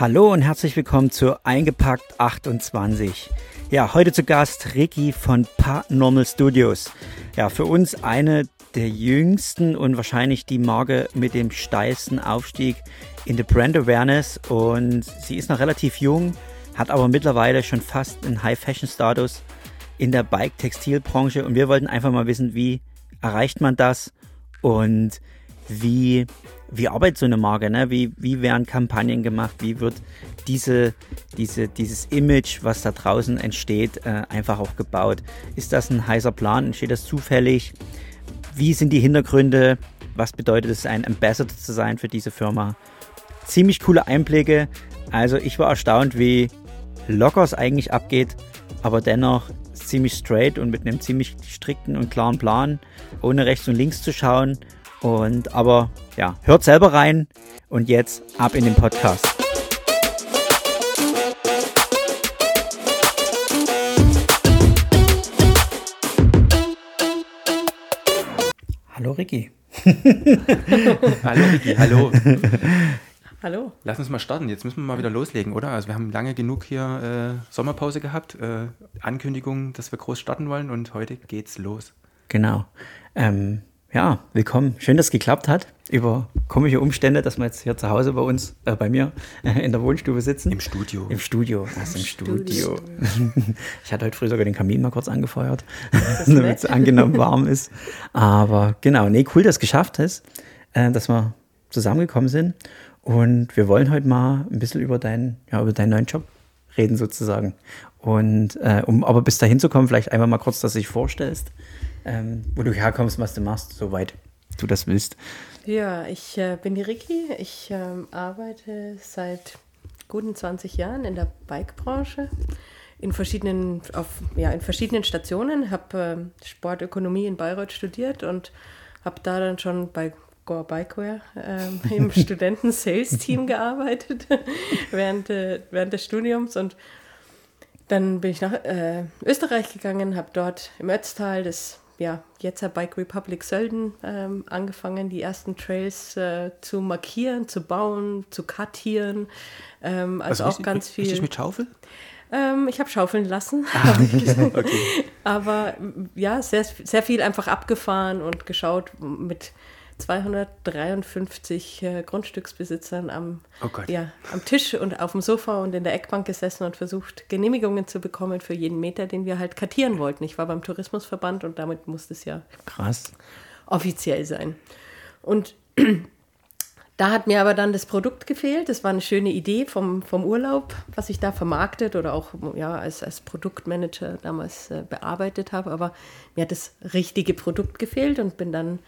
Hallo und herzlich willkommen zu Eingepackt 28. Ja, heute zu Gast Ricky von Paranormal Studios. Ja, für uns eine der jüngsten und wahrscheinlich die Marke mit dem steilsten Aufstieg in der Brand Awareness und sie ist noch relativ jung, hat aber mittlerweile schon fast einen High-Fashion-Status in der Bike-Textilbranche und wir wollten einfach mal wissen, wie erreicht man das und wie wie arbeitet so eine Marke, ne? Wie, wie werden Kampagnen gemacht? Wie wird diese, diese, dieses Image, was da draußen entsteht, äh, einfach auch gebaut? Ist das ein heißer Plan? Entsteht das zufällig? Wie sind die Hintergründe? Was bedeutet es, ein Ambassador zu sein für diese Firma? Ziemlich coole Einblicke. Also ich war erstaunt, wie locker es eigentlich abgeht, aber dennoch ziemlich straight und mit einem ziemlich strikten und klaren Plan, ohne rechts und links zu schauen und aber ja, hört selber rein und jetzt ab in den Podcast. Hallo Ricky. hallo Ricky, hallo. Hallo. Lass uns mal starten. Jetzt müssen wir mal wieder loslegen, oder? Also wir haben lange genug hier äh, Sommerpause gehabt, äh, Ankündigung, dass wir groß starten wollen und heute geht's los. Genau. Ähm, ja, willkommen. Schön, dass es geklappt hat. Über komische Umstände, dass wir jetzt hier zu Hause bei uns, äh, bei mir, äh, in der Wohnstube sitzen. Im Studio. Im Studio. Also im Studio. ich hatte heute früh sogar den Kamin mal kurz angefeuert, damit es angenommen warm ist. Aber genau, nee, cool, dass es geschafft ist, äh, dass wir zusammengekommen sind. Und wir wollen heute mal ein bisschen über deinen, ja, über deinen neuen Job reden sozusagen. Und äh, um aber bis dahin zu kommen, vielleicht einmal mal kurz, dass du dich vorstellst ähm, wo du herkommst, was du machst, soweit du das willst. Ja, ich äh, bin die Ricky. Ich ähm, arbeite seit guten 20 Jahren in der Bike-Branche in verschiedenen, auf, ja, in verschiedenen Stationen, habe äh, Sportökonomie in Bayreuth studiert und habe da dann schon bei Gore Bikeware ähm, im Studenten-Sales-Team gearbeitet während, äh, während des Studiums und dann bin ich nach äh, Österreich gegangen, habe dort im Ötztal das ja, jetzt hat Bike Republic Sölden ähm, angefangen, die ersten Trails äh, zu markieren, zu bauen, zu kartieren. Ähm, also, also auch ganz viel. Richtig mit Schaufel? Ähm, ich habe schaufeln lassen. Ah, okay. Aber ja, sehr, sehr viel einfach abgefahren und geschaut mit 253 äh, Grundstücksbesitzern am, oh ja, am Tisch und auf dem Sofa und in der Eckbank gesessen und versucht, Genehmigungen zu bekommen für jeden Meter, den wir halt kartieren wollten. Ich war beim Tourismusverband und damit musste es ja krass offiziell sein. Und da hat mir aber dann das Produkt gefehlt. Das war eine schöne Idee vom, vom Urlaub, was ich da vermarktet oder auch ja, als, als Produktmanager damals äh, bearbeitet habe. Aber mir hat das richtige Produkt gefehlt und bin dann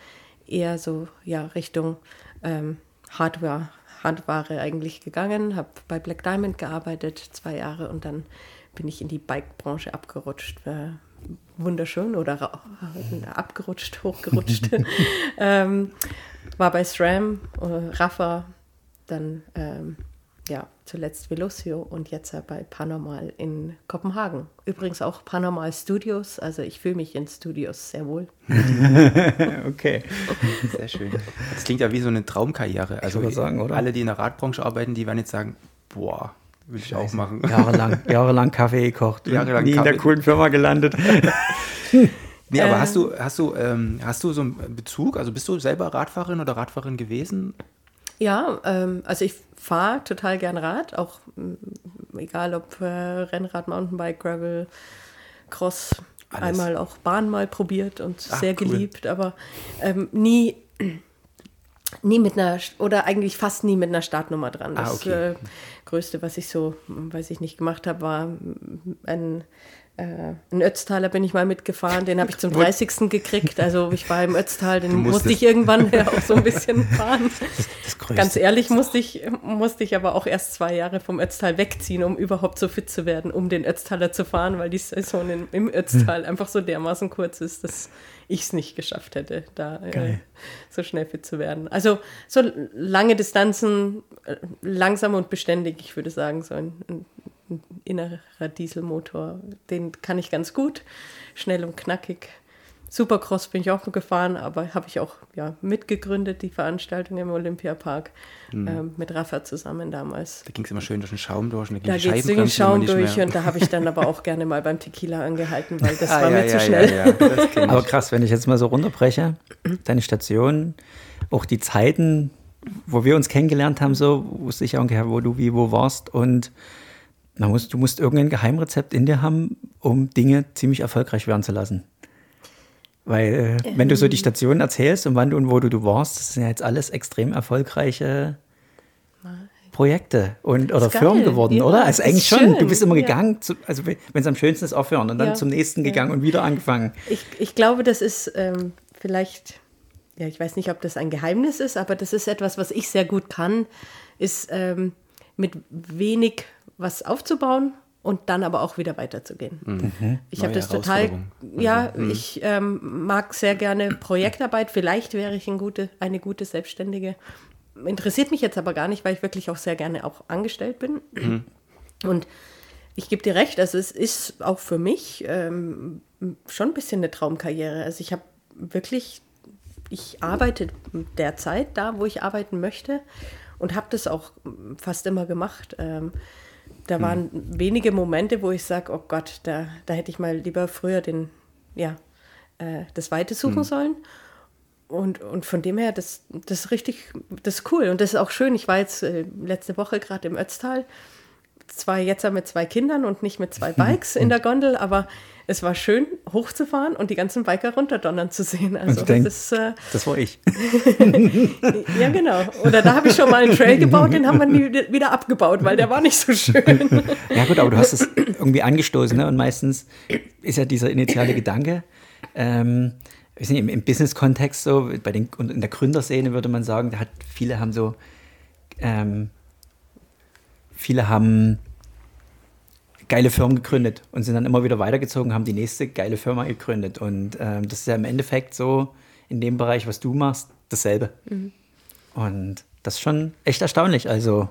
eher so ja, Richtung ähm, Hardware, Handware eigentlich gegangen, habe bei Black Diamond gearbeitet, zwei Jahre und dann bin ich in die Bike-Branche abgerutscht. Äh, wunderschön oder abgerutscht, hochgerutscht. ähm, war bei SRAM, äh, Rafa, dann ähm, ja, zuletzt Velocio und jetzt bei Panormal in Kopenhagen. Übrigens auch Panormal Studios, also ich fühle mich in Studios sehr wohl. okay. Sehr schön. Das klingt ja wie so eine Traumkarriere. Also sagen, oder? alle, die in der Radbranche arbeiten, die werden jetzt sagen, boah, will ich Scheiße. auch machen. Jahrelang, jahrelang Kaffee gekocht, jahrelang nie Kaffee. in der coolen Firma gelandet. Nee, aber äh, hast du, hast du, ähm, hast du so einen Bezug? Also bist du selber Radfahrerin oder Radfahrerin gewesen? Ja, ähm, also ich fahre total gern Rad, auch mm, egal ob äh, Rennrad, Mountainbike, Gravel, Cross, Alles. einmal auch Bahn mal probiert und Ach, sehr geliebt, aber ähm, nie, nie mit einer, oder eigentlich fast nie mit einer Startnummer dran. Ah, das ah, okay. äh, Größte, was ich so, weiß ich nicht, gemacht habe, war ein äh, in Ötztaler bin ich mal mitgefahren, den habe ich zum 30. gekriegt. Also ich war im Ötztal, den musste ich irgendwann ja auch so ein bisschen fahren. Das, das Ganz ehrlich musste ich, musste ich aber auch erst zwei Jahre vom Ötztal wegziehen, um überhaupt so fit zu werden, um den Ötztaler zu fahren, weil die Saison in, im Ötztal hm. einfach so dermaßen kurz ist, dass ich es nicht geschafft hätte, da äh, so schnell fit zu werden. Also so lange Distanzen, äh, langsam und beständig, ich würde sagen, so ein, ein innerer Dieselmotor. Den kann ich ganz gut, schnell und knackig. Supercross bin ich auch gefahren, aber habe ich auch ja, mitgegründet, die Veranstaltung im Olympiapark mhm. ähm, mit Rafa zusammen damals. Da ging es immer schön durch den Schaum durch. Und da geht es durch den Schaum durch und da habe ich dann aber auch gerne mal beim Tequila angehalten, weil das ah, war ja, mir ja, zu schnell. Ja, aber krass, wenn ich jetzt mal so runterbreche, deine Station, auch die Zeiten, wo wir uns kennengelernt haben, so wusste ich auch ungefähr, wo du wie wo warst und man muss, du musst irgendein Geheimrezept in dir haben, um Dinge ziemlich erfolgreich werden zu lassen. Weil, äh, wenn du so die ähm. Stationen erzählst und wann du und wo du, du warst, das sind ja jetzt alles extrem erfolgreiche Projekte und, oder Firmen geworden, ja, oder? Also eigentlich schon. Du bist immer ja. gegangen, zu, also wenn es am schönsten ist, aufhören und dann ja. zum nächsten gegangen und wieder angefangen. Ich, ich glaube, das ist ähm, vielleicht, ja, ich weiß nicht, ob das ein Geheimnis ist, aber das ist etwas, was ich sehr gut kann, ist ähm, mit wenig was aufzubauen und dann aber auch wieder weiterzugehen. Mhm. Ich habe das total, ja, mhm. ich ähm, mag sehr gerne Projektarbeit. Vielleicht wäre ich ein gute, eine gute Selbstständige. Interessiert mich jetzt aber gar nicht, weil ich wirklich auch sehr gerne auch angestellt bin. Mhm. Und ich gebe dir recht, also es ist auch für mich ähm, schon ein bisschen eine Traumkarriere. Also ich habe wirklich, ich arbeite derzeit da, wo ich arbeiten möchte und habe das auch fast immer gemacht. Ähm, da hm. waren hm. wenige Momente, wo ich sage, oh Gott, da, da hätte ich mal lieber früher den, ja, äh, das Weite suchen hm. sollen. Und, und von dem her, das, das ist richtig, das ist cool. Und das ist auch schön. Ich war jetzt äh, letzte Woche gerade im Ötztal. Zwar jetzt mit zwei Kindern und nicht mit zwei Bikes in der Gondel, aber es war schön, hochzufahren und die ganzen Biker runterdonnern zu sehen. Also denk, das, äh, das war ich. ja, genau. Oder da habe ich schon mal einen Trail gebaut, den haben wir nie wieder abgebaut, weil der war nicht so schön. ja gut, aber du hast es irgendwie angestoßen ne? und meistens ist ja dieser initiale Gedanke, ähm, nicht, im, im Business-Kontext so, bei den, und in der Gründerszene würde man sagen, da hat, viele haben so, ähm, viele haben geile Firmen gegründet und sind dann immer wieder weitergezogen, haben die nächste geile Firma gegründet. Und ähm, das ist ja im Endeffekt so in dem Bereich, was du machst, dasselbe. Mhm. Und das ist schon echt erstaunlich. Also,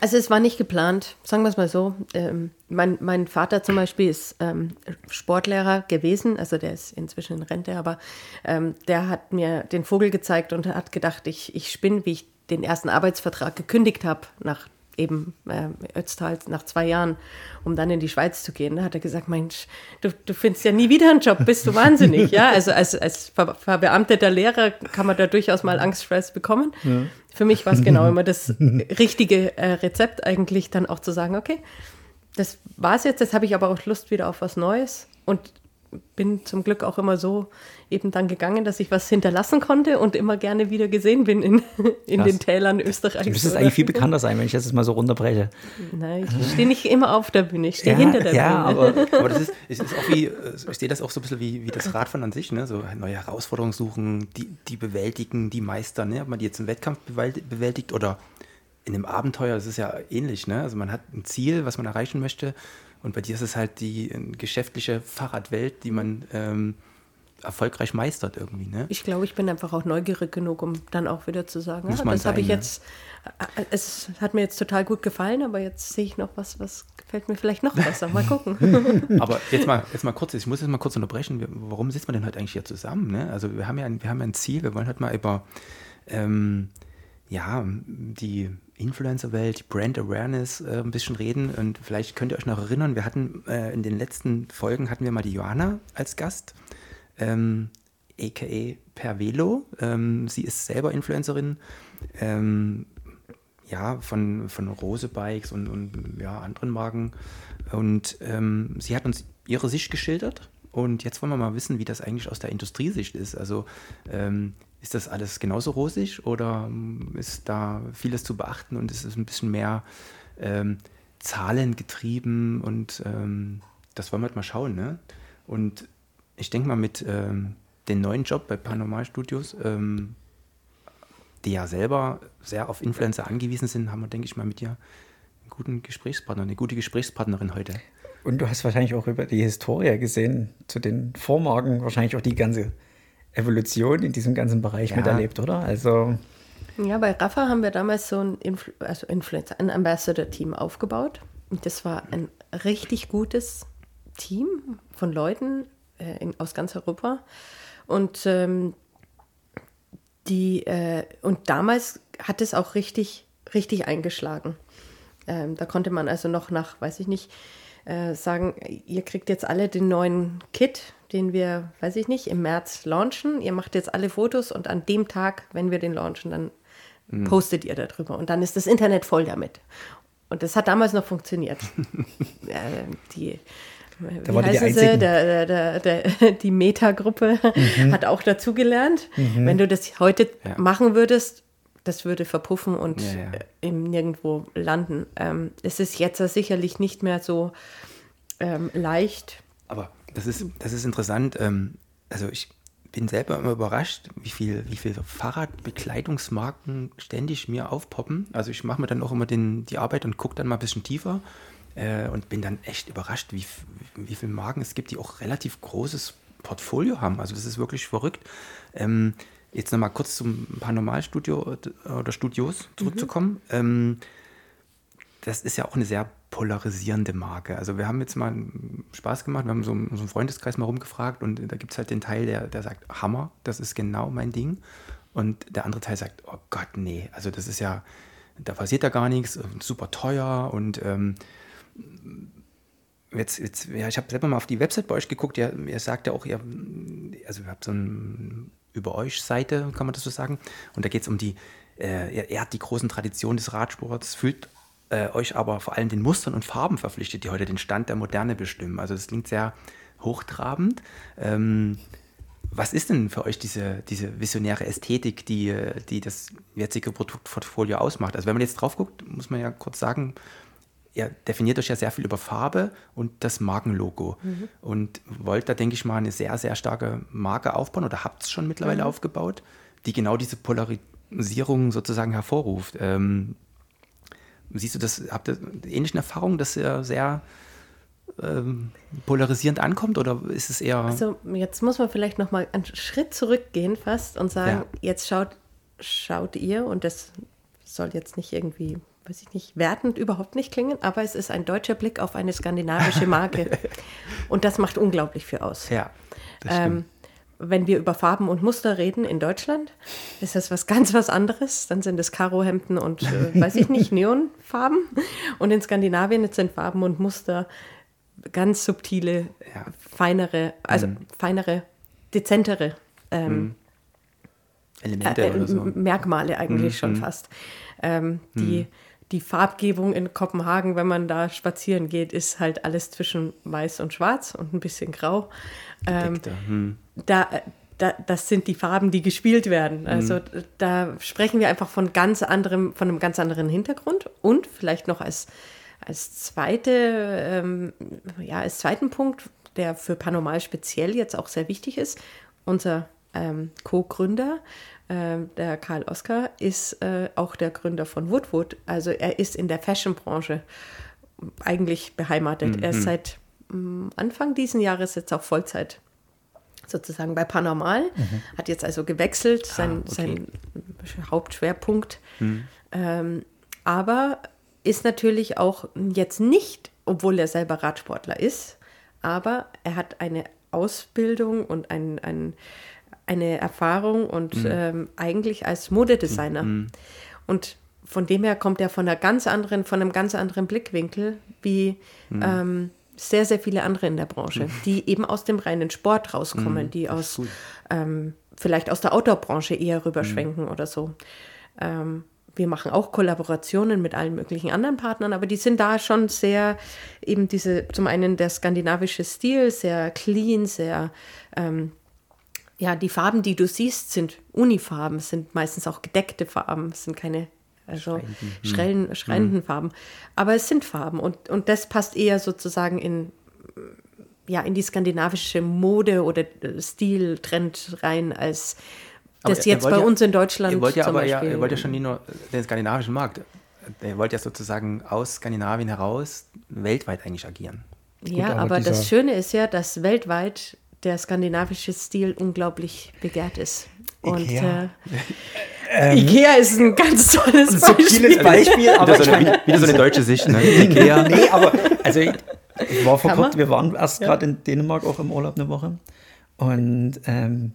also es war nicht geplant, sagen wir es mal so. Ähm, mein, mein Vater zum Beispiel ist ähm, Sportlehrer gewesen, also der ist inzwischen in Rente, aber ähm, der hat mir den Vogel gezeigt und hat gedacht, ich, ich spinne, wie ich den ersten Arbeitsvertrag gekündigt habe nach eben äh, Ötztal nach zwei Jahren, um dann in die Schweiz zu gehen. Da hat er gesagt, Mensch, du, du findest ja nie wieder einen Job, bist du wahnsinnig. ja, also als, als ver verbeamteter Lehrer kann man da durchaus mal Angststress bekommen. Ja. Für mich war es genau immer das richtige äh, Rezept eigentlich, dann auch zu sagen, okay, das war es jetzt, jetzt habe ich aber auch Lust wieder auf was Neues. Und bin zum Glück auch immer so eben dann gegangen, dass ich was hinterlassen konnte und immer gerne wieder gesehen bin in, in den Tälern Österreichs. Du müsstest eigentlich viel bekannter sein, wenn ich das jetzt mal so runterbreche. Nein, ich stehe nicht immer auf der Bühne, ich stehe ja, hinter der ja, Bühne. Aber, aber das ist, ist auch wie, ich sehe das auch so ein bisschen wie, wie das Radfahren an sich, ne? so neue Herausforderungen suchen, die, die bewältigen, die meistern, ne? ob man die jetzt im Wettkampf bewältigt oder in einem Abenteuer, das ist ja ähnlich. Ne? Also man hat ein Ziel, was man erreichen möchte und bei dir ist es halt die äh, geschäftliche Fahrradwelt, die man ähm, erfolgreich meistert irgendwie. Ne? Ich glaube, ich bin einfach auch neugierig genug, um dann auch wieder zu sagen, Muss ja, das habe ich ne? jetzt, äh, es hat mir jetzt total gut gefallen, aber jetzt sehe ich noch was, was gefällt mir vielleicht noch besser. Mal gucken. aber jetzt mal, jetzt mal kurz, ich muss jetzt mal kurz unterbrechen. Warum sitzen wir denn heute eigentlich hier zusammen? Ne? Also wir haben ja ein, wir haben ja ein Ziel, wir wollen heute mal über ähm, ja, die Influencer-Welt, Brand Awareness äh, ein bisschen reden. Und vielleicht könnt ihr euch noch erinnern, wir hatten äh, in den letzten Folgen hatten wir mal die Johanna als Gast, ähm, aka Pervelo. Ähm, sie ist selber Influencerin, ähm, ja, von, von Rose Bikes und, und ja, anderen Marken. Und ähm, sie hat uns ihre Sicht geschildert. Und jetzt wollen wir mal wissen, wie das eigentlich aus der Industriesicht ist. Also ähm, ist das alles genauso rosig oder ähm, ist da vieles zu beachten und ist es ein bisschen mehr ähm, zahlengetrieben und ähm, das wollen wir halt mal schauen. Ne? Und ich denke mal mit ähm, dem neuen Job bei Paranormal Studios, ähm, die ja selber sehr auf Influencer angewiesen sind, haben wir, denke ich mal, mit dir einen guten Gesprächspartner, eine gute Gesprächspartnerin heute. Und du hast wahrscheinlich auch über die Historie gesehen, zu den Vormarken, wahrscheinlich auch die ganze Evolution in diesem ganzen Bereich ja. miterlebt, oder? Also. Ja, bei Rafa haben wir damals so ein Influ also Influencer, ein Ambassador-Team aufgebaut. Und das war ein richtig gutes Team von Leuten, äh, in, aus ganz Europa. Und ähm, die, äh, und damals hat es auch richtig, richtig eingeschlagen. Ähm, da konnte man also noch nach, weiß ich nicht, äh, sagen, ihr kriegt jetzt alle den neuen Kit, den wir, weiß ich nicht, im März launchen. Ihr macht jetzt alle Fotos und an dem Tag, wenn wir den launchen, dann mhm. postet ihr darüber. Und dann ist das Internet voll damit. Und das hat damals noch funktioniert. äh, die da wie heißen sie? Der, der, der, die Meta-Gruppe mhm. hat auch dazugelernt. Mhm. Wenn du das heute ja. machen würdest, das würde verpuffen und ja, ja. im nirgendwo landen. Ähm, es ist jetzt sicherlich nicht mehr so ähm, leicht. Aber das ist, das ist interessant. Ähm, also ich bin selber immer überrascht, wie viel, wie viel Fahrradbekleidungsmarken ständig mir aufpoppen. Also ich mache mir dann auch immer den, die Arbeit und gucke dann mal ein bisschen tiefer äh, und bin dann echt überrascht, wie, wie viele Marken es gibt, die auch relativ großes Portfolio haben. Also das ist wirklich verrückt. Ähm, jetzt nochmal kurz zum Paranormalstudio oder Studios zurückzukommen. Mhm. Ähm, das ist ja auch eine sehr polarisierende Marke. Also wir haben jetzt mal Spaß gemacht, wir haben so, einen Freundeskreis mal rumgefragt und da gibt es halt den Teil, der, der sagt, Hammer, das ist genau mein Ding. Und der andere Teil sagt, oh Gott, nee, also das ist ja, da passiert da gar nichts, super teuer und ähm, jetzt, jetzt ja, ich habe selber mal auf die Website bei euch geguckt, ja, ihr sagt ja auch, ihr, also ihr habt so eine über euch Seite, kann man das so sagen, und da geht es um die, äh, er, er hat die großen Traditionen des Radsports, fühlt äh, euch aber vor allem den Mustern und Farben verpflichtet, die heute den Stand der Moderne bestimmen. Also das klingt sehr hochtrabend. Ähm, was ist denn für euch diese, diese visionäre Ästhetik, die, die das jetzige Produktportfolio ausmacht? Also wenn man jetzt drauf guckt, muss man ja kurz sagen, ihr definiert euch ja sehr viel über Farbe und das Markenlogo. Mhm. Und wollt da, denke ich mal, eine sehr, sehr starke Marke aufbauen oder habt es schon mittlerweile mhm. aufgebaut, die genau diese Polarisierung sozusagen hervorruft. Ähm, Siehst du das, habt ihr ähnliche Erfahrungen, dass er sehr ähm, polarisierend ankommt oder ist es eher. Also jetzt muss man vielleicht nochmal einen Schritt zurückgehen fast und sagen, ja. jetzt schaut, schaut ihr, und das soll jetzt nicht irgendwie, weiß ich nicht, wertend überhaupt nicht klingen, aber es ist ein deutscher Blick auf eine skandinavische Marke. und das macht unglaublich viel aus. Ja. Ähm, wenn wir über Farben und Muster reden in Deutschland, ist das was ganz was anderes. Dann sind es Karohemden und, äh, weiß ich nicht, Neonfarben. Und in Skandinavien sind Farben und Muster ganz subtile, ja. feinere, also mhm. feinere, dezentere ähm, mhm. Elemente äh, äh, so. Merkmale eigentlich mhm. schon fast. Ähm, die, mhm. Die Farbgebung in Kopenhagen, wenn man da spazieren geht, ist halt alles zwischen weiß und schwarz und ein bisschen grau. Ähm, hm. da, da, das sind die Farben, die gespielt werden. Also mhm. da sprechen wir einfach von ganz anderem, von einem ganz anderen Hintergrund und vielleicht noch als, als zweite, ähm, ja, als zweiten Punkt, der für Panormal speziell jetzt auch sehr wichtig ist. Unser ähm, Co-Gründer, der Karl Oskar, ist äh, auch der Gründer von Woodwood. Also er ist in der Fashion-Branche eigentlich beheimatet. Mhm. Er ist seit Anfang diesen Jahres jetzt auch Vollzeit sozusagen bei Paranormal, mhm. hat jetzt also gewechselt, ah, sein, okay. sein Hauptschwerpunkt. Mhm. Ähm, aber ist natürlich auch jetzt nicht, obwohl er selber Radsportler ist, aber er hat eine Ausbildung und ein, ein, eine Erfahrung und mhm. ähm, eigentlich als Modedesigner. Mhm. Und von dem her kommt er von einer ganz anderen, von einem ganz anderen Blickwinkel wie mhm. ähm, sehr, sehr viele andere in der Branche, mhm. die eben aus dem reinen Sport rauskommen, mhm, die aus ähm, vielleicht aus der Outdoor-Branche eher rüberschwenken mhm. oder so. Ähm, wir machen auch Kollaborationen mit allen möglichen anderen Partnern, aber die sind da schon sehr, eben diese, zum einen der skandinavische Stil, sehr clean, sehr, ähm, ja, die Farben, die du siehst, sind Unifarben, sind meistens auch gedeckte Farben, sind keine also hm. schrillen, schreienden hm. Farben. Aber es sind Farben und, und das passt eher sozusagen in, ja, in die skandinavische Mode oder Stiltrend rein, als das jetzt bei ja, uns in Deutschland ihr wollt ja aber Beispiel. Ja, ihr wollt ja schon nicht nur den skandinavischen Markt, ihr wollt ja sozusagen aus Skandinavien heraus weltweit eigentlich agieren. Ja, Gut, aber, aber das Schöne ist ja, dass weltweit der skandinavische Stil unglaublich begehrt ist. Und Ikea. Äh, ähm, Ikea ist ein ganz tolles ein Beispiel. Beispiel aber wieder, so eine, wieder so eine deutsche Sicht, ne? Ikea. Nee, aber also Ich war vor kurzem, wir waren erst ja. gerade in Dänemark auch im Urlaub eine Woche. Und ähm,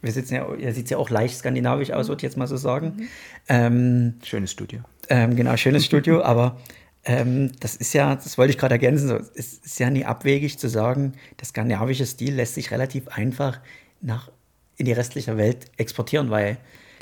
wir sitzen ja, er sieht ja auch leicht skandinavisch aus, würde ich jetzt mal so sagen. Mhm. Ähm, schönes Studio. Ähm, genau, schönes Studio, aber ähm, das ist ja, das wollte ich gerade ergänzen, so, es ist ja nie abwegig zu sagen, der skandinavische Stil lässt sich relativ einfach nach in die restliche Welt exportieren, weil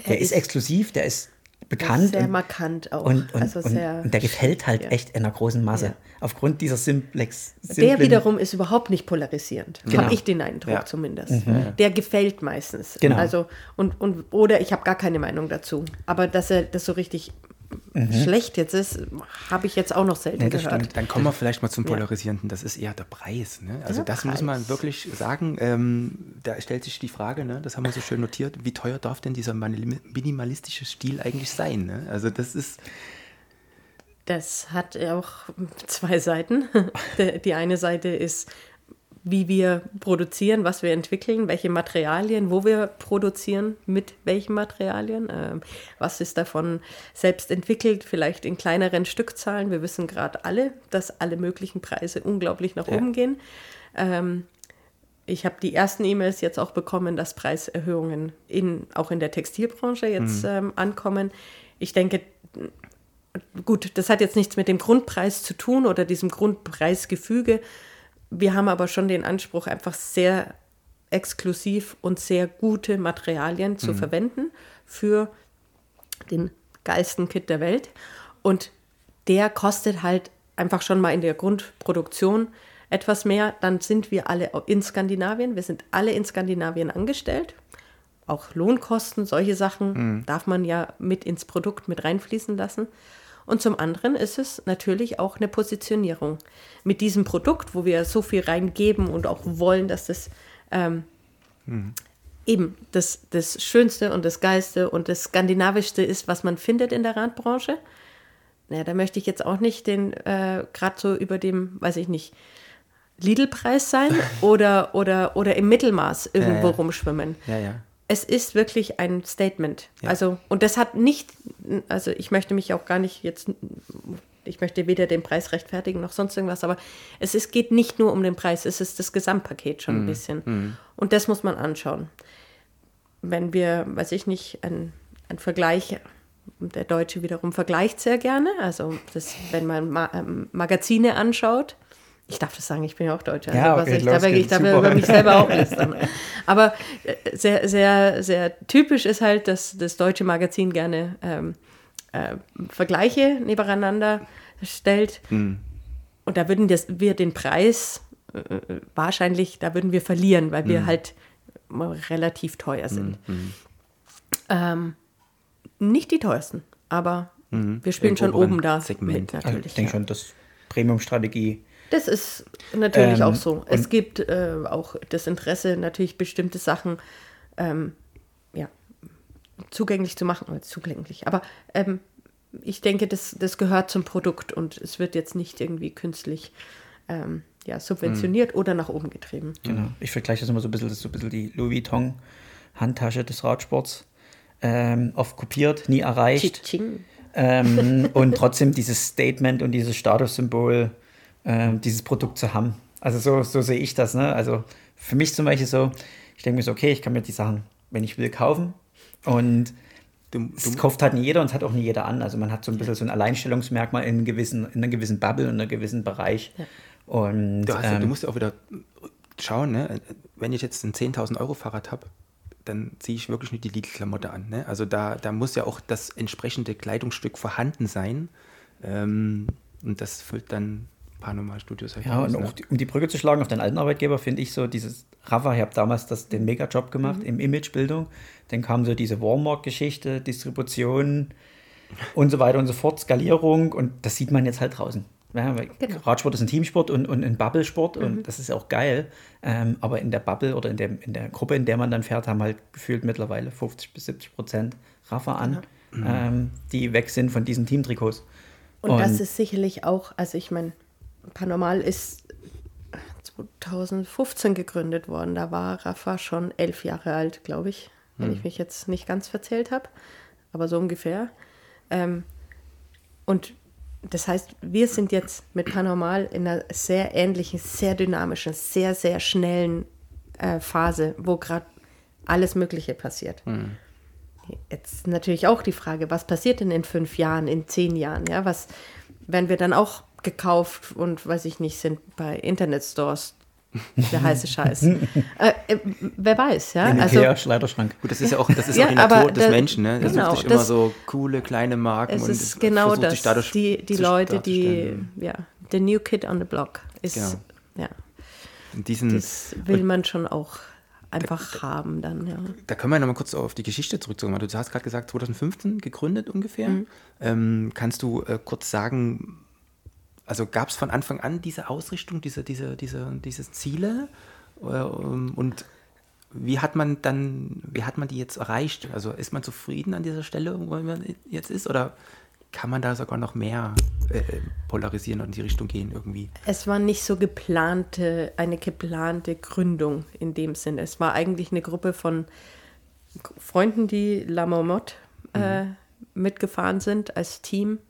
der ist, ist, exklusiv, der ist bekannt. Sehr und, markant auch. Und, und, also sehr, und der gefällt halt ja. echt in einer großen Masse. Ja. Aufgrund dieser Simplex. Der wiederum ist überhaupt nicht polarisierend. Genau. Habe ich den Eindruck ja. zumindest. Mhm. Der gefällt meistens. Genau. Also, und, und, oder ich habe gar keine Meinung dazu. Aber dass er das so richtig mhm. schlecht jetzt ist, habe ich jetzt auch noch selten nee, gehört. Stimmt. Dann kommen wir vielleicht mal zum Polarisierenden. Das ist eher der Preis. Ne? Also der das Preis. muss man wirklich sagen. Ähm, da stellt sich die Frage, ne? das haben wir so schön notiert, wie teuer darf denn dieser minimalistische Stil eigentlich sein? Ne? Also das ist... Das hat auch zwei Seiten. Die eine Seite ist wie wir produzieren, was wir entwickeln, welche Materialien, wo wir produzieren, mit welchen Materialien, äh, was ist davon selbst entwickelt, vielleicht in kleineren Stückzahlen. Wir wissen gerade alle, dass alle möglichen Preise unglaublich nach ja. oben gehen. Ähm, ich habe die ersten E-Mails jetzt auch bekommen, dass Preiserhöhungen in, auch in der Textilbranche jetzt mhm. ähm, ankommen. Ich denke, gut, das hat jetzt nichts mit dem Grundpreis zu tun oder diesem Grundpreisgefüge, wir haben aber schon den Anspruch, einfach sehr exklusiv und sehr gute Materialien zu mhm. verwenden für den geilsten Kit der Welt. Und der kostet halt einfach schon mal in der Grundproduktion etwas mehr. Dann sind wir alle in Skandinavien. Wir sind alle in Skandinavien angestellt. Auch Lohnkosten, solche Sachen mhm. darf man ja mit ins Produkt mit reinfließen lassen. Und zum anderen ist es natürlich auch eine Positionierung. Mit diesem Produkt, wo wir so viel reingeben und auch wollen, dass das ähm, mhm. eben das, das Schönste und das Geilste und das Skandinavischste ist, was man findet in der Radbranche. Naja, da möchte ich jetzt auch nicht den, äh, gerade so über dem, weiß ich nicht, Lidl-Preis sein oder, oder, oder im Mittelmaß irgendwo ja, ja. rumschwimmen. Ja, ja es ist wirklich ein Statement. Ja. Also, und das hat nicht, also ich möchte mich auch gar nicht jetzt, ich möchte weder den Preis rechtfertigen noch sonst irgendwas, aber es ist, geht nicht nur um den Preis, es ist das Gesamtpaket schon ein mhm. bisschen. Mhm. Und das muss man anschauen. Wenn wir, weiß ich nicht, ein, ein Vergleich, der Deutsche wiederum vergleicht sehr gerne, also das, wenn man Ma ähm, Magazine anschaut, ich darf das sagen, ich bin ja auch Deutscher. Ja, also, okay, ich, darf, ich darf über mich selber auch lästern. Aber äh, sehr, sehr, sehr typisch ist halt, dass das deutsche Magazin gerne ähm, äh, Vergleiche nebeneinander stellt. Mhm. Und da würden das, wir den Preis äh, wahrscheinlich, da würden wir verlieren, weil wir mhm. halt relativ teuer sind. Mhm. Ähm, nicht die teuersten, aber mhm. wir spielen schon oben da Segment. mit natürlich. Also ich denke ja. schon, dass Premium-Strategie das ist natürlich ähm, auch so. Es gibt äh, auch das Interesse, natürlich bestimmte Sachen ähm, ja, zugänglich zu machen, oder zugänglich. Aber ähm, ich denke, das, das gehört zum Produkt und es wird jetzt nicht irgendwie künstlich ähm, ja, subventioniert mhm. oder nach oben getrieben. Genau. Ich vergleiche das immer so ein bisschen, das ist so ein bisschen die Louis Vuitton Handtasche des Radsports. Ähm, oft kopiert, nie erreicht. Ähm, und trotzdem dieses Statement und dieses Statussymbol äh, dieses Produkt zu haben. Also so, so sehe ich das. Ne? Also für mich zum Beispiel so, ich denke mir so, okay, ich kann mir die Sachen, wenn ich will, kaufen. Und es kauft halt nicht jeder und es hat auch nicht jeder an. Also man hat so ein bisschen so ein Alleinstellungsmerkmal in, gewissen, in einer gewissen Bubble, in einem gewissen Bereich. Ja. Und, du, ähm, du, musst ja auch wieder schauen, ne? wenn ich jetzt ein 10.000 Euro Fahrrad habe, dann ziehe ich wirklich nicht die Lidl-Klamotte an. Ne? Also da, da muss ja auch das entsprechende Kleidungsstück vorhanden sein. Ähm, und das füllt dann Paranormal-Studios. Ja, und auch, um die Brücke zu schlagen auf deinen alten Arbeitgeber, finde ich so dieses, Rafa, ich habe damals das, den Mega-Job gemacht mhm. im Imagebildung. Dann kam so diese Walmart-Geschichte, Distribution und so weiter und so fort, Skalierung und das sieht man jetzt halt draußen. Ja, genau. Radsport ist ein Teamsport und, und ein Bubble-Sport mhm. und das ist auch geil. Ähm, aber in der Bubble oder in der, in der Gruppe, in der man dann fährt, haben halt gefühlt mittlerweile 50 bis 70 Prozent Rafa an, mhm. ähm, die weg sind von diesen Teamtrikots. Und, und das ist sicherlich auch, also ich meine, Paranormal ist 2015 gegründet worden. Da war Rafa schon elf Jahre alt, glaube ich, wenn hm. ich mich jetzt nicht ganz verzählt habe, aber so ungefähr. Ähm, und das heißt, wir sind jetzt mit Paranormal in einer sehr ähnlichen, sehr dynamischen, sehr, sehr schnellen äh, Phase, wo gerade alles Mögliche passiert. Mhm. Jetzt natürlich auch die Frage, was passiert denn in fünf Jahren, in zehn Jahren? Ja, was werden wir dann auch gekauft und weiß ich nicht, sind bei Internetstores der heiße Scheiß. äh, äh, wer weiß, ja. In also, Schleiderschrank. Gut, das ist ja auch, das ist ja, auch die Natur des Menschen, ne? Der genau, sucht sich immer so coole kleine Marken es ist und genau das, sich dadurch die, die Leute, die, ja, the new kid on the block ist, genau. ja. Diesen, das will man schon auch einfach da, haben dann, ja. Da können wir nochmal kurz auf die Geschichte zurückzukommen. Du hast gerade gesagt, 2015 gegründet ungefähr. Mhm. Ähm, kannst du äh, kurz sagen, also gab es von Anfang an diese Ausrichtung, diese, diese, diese, diese Ziele? Äh, und wie hat man dann, wie hat man die jetzt erreicht? Also ist man zufrieden an dieser Stelle, wo man jetzt ist? Oder kann man da sogar noch mehr äh, polarisieren und in die Richtung gehen irgendwie? Es war nicht so geplante, eine geplante Gründung in dem Sinne. Es war eigentlich eine Gruppe von Freunden, die La Marmotte äh, mhm. mitgefahren sind als Team.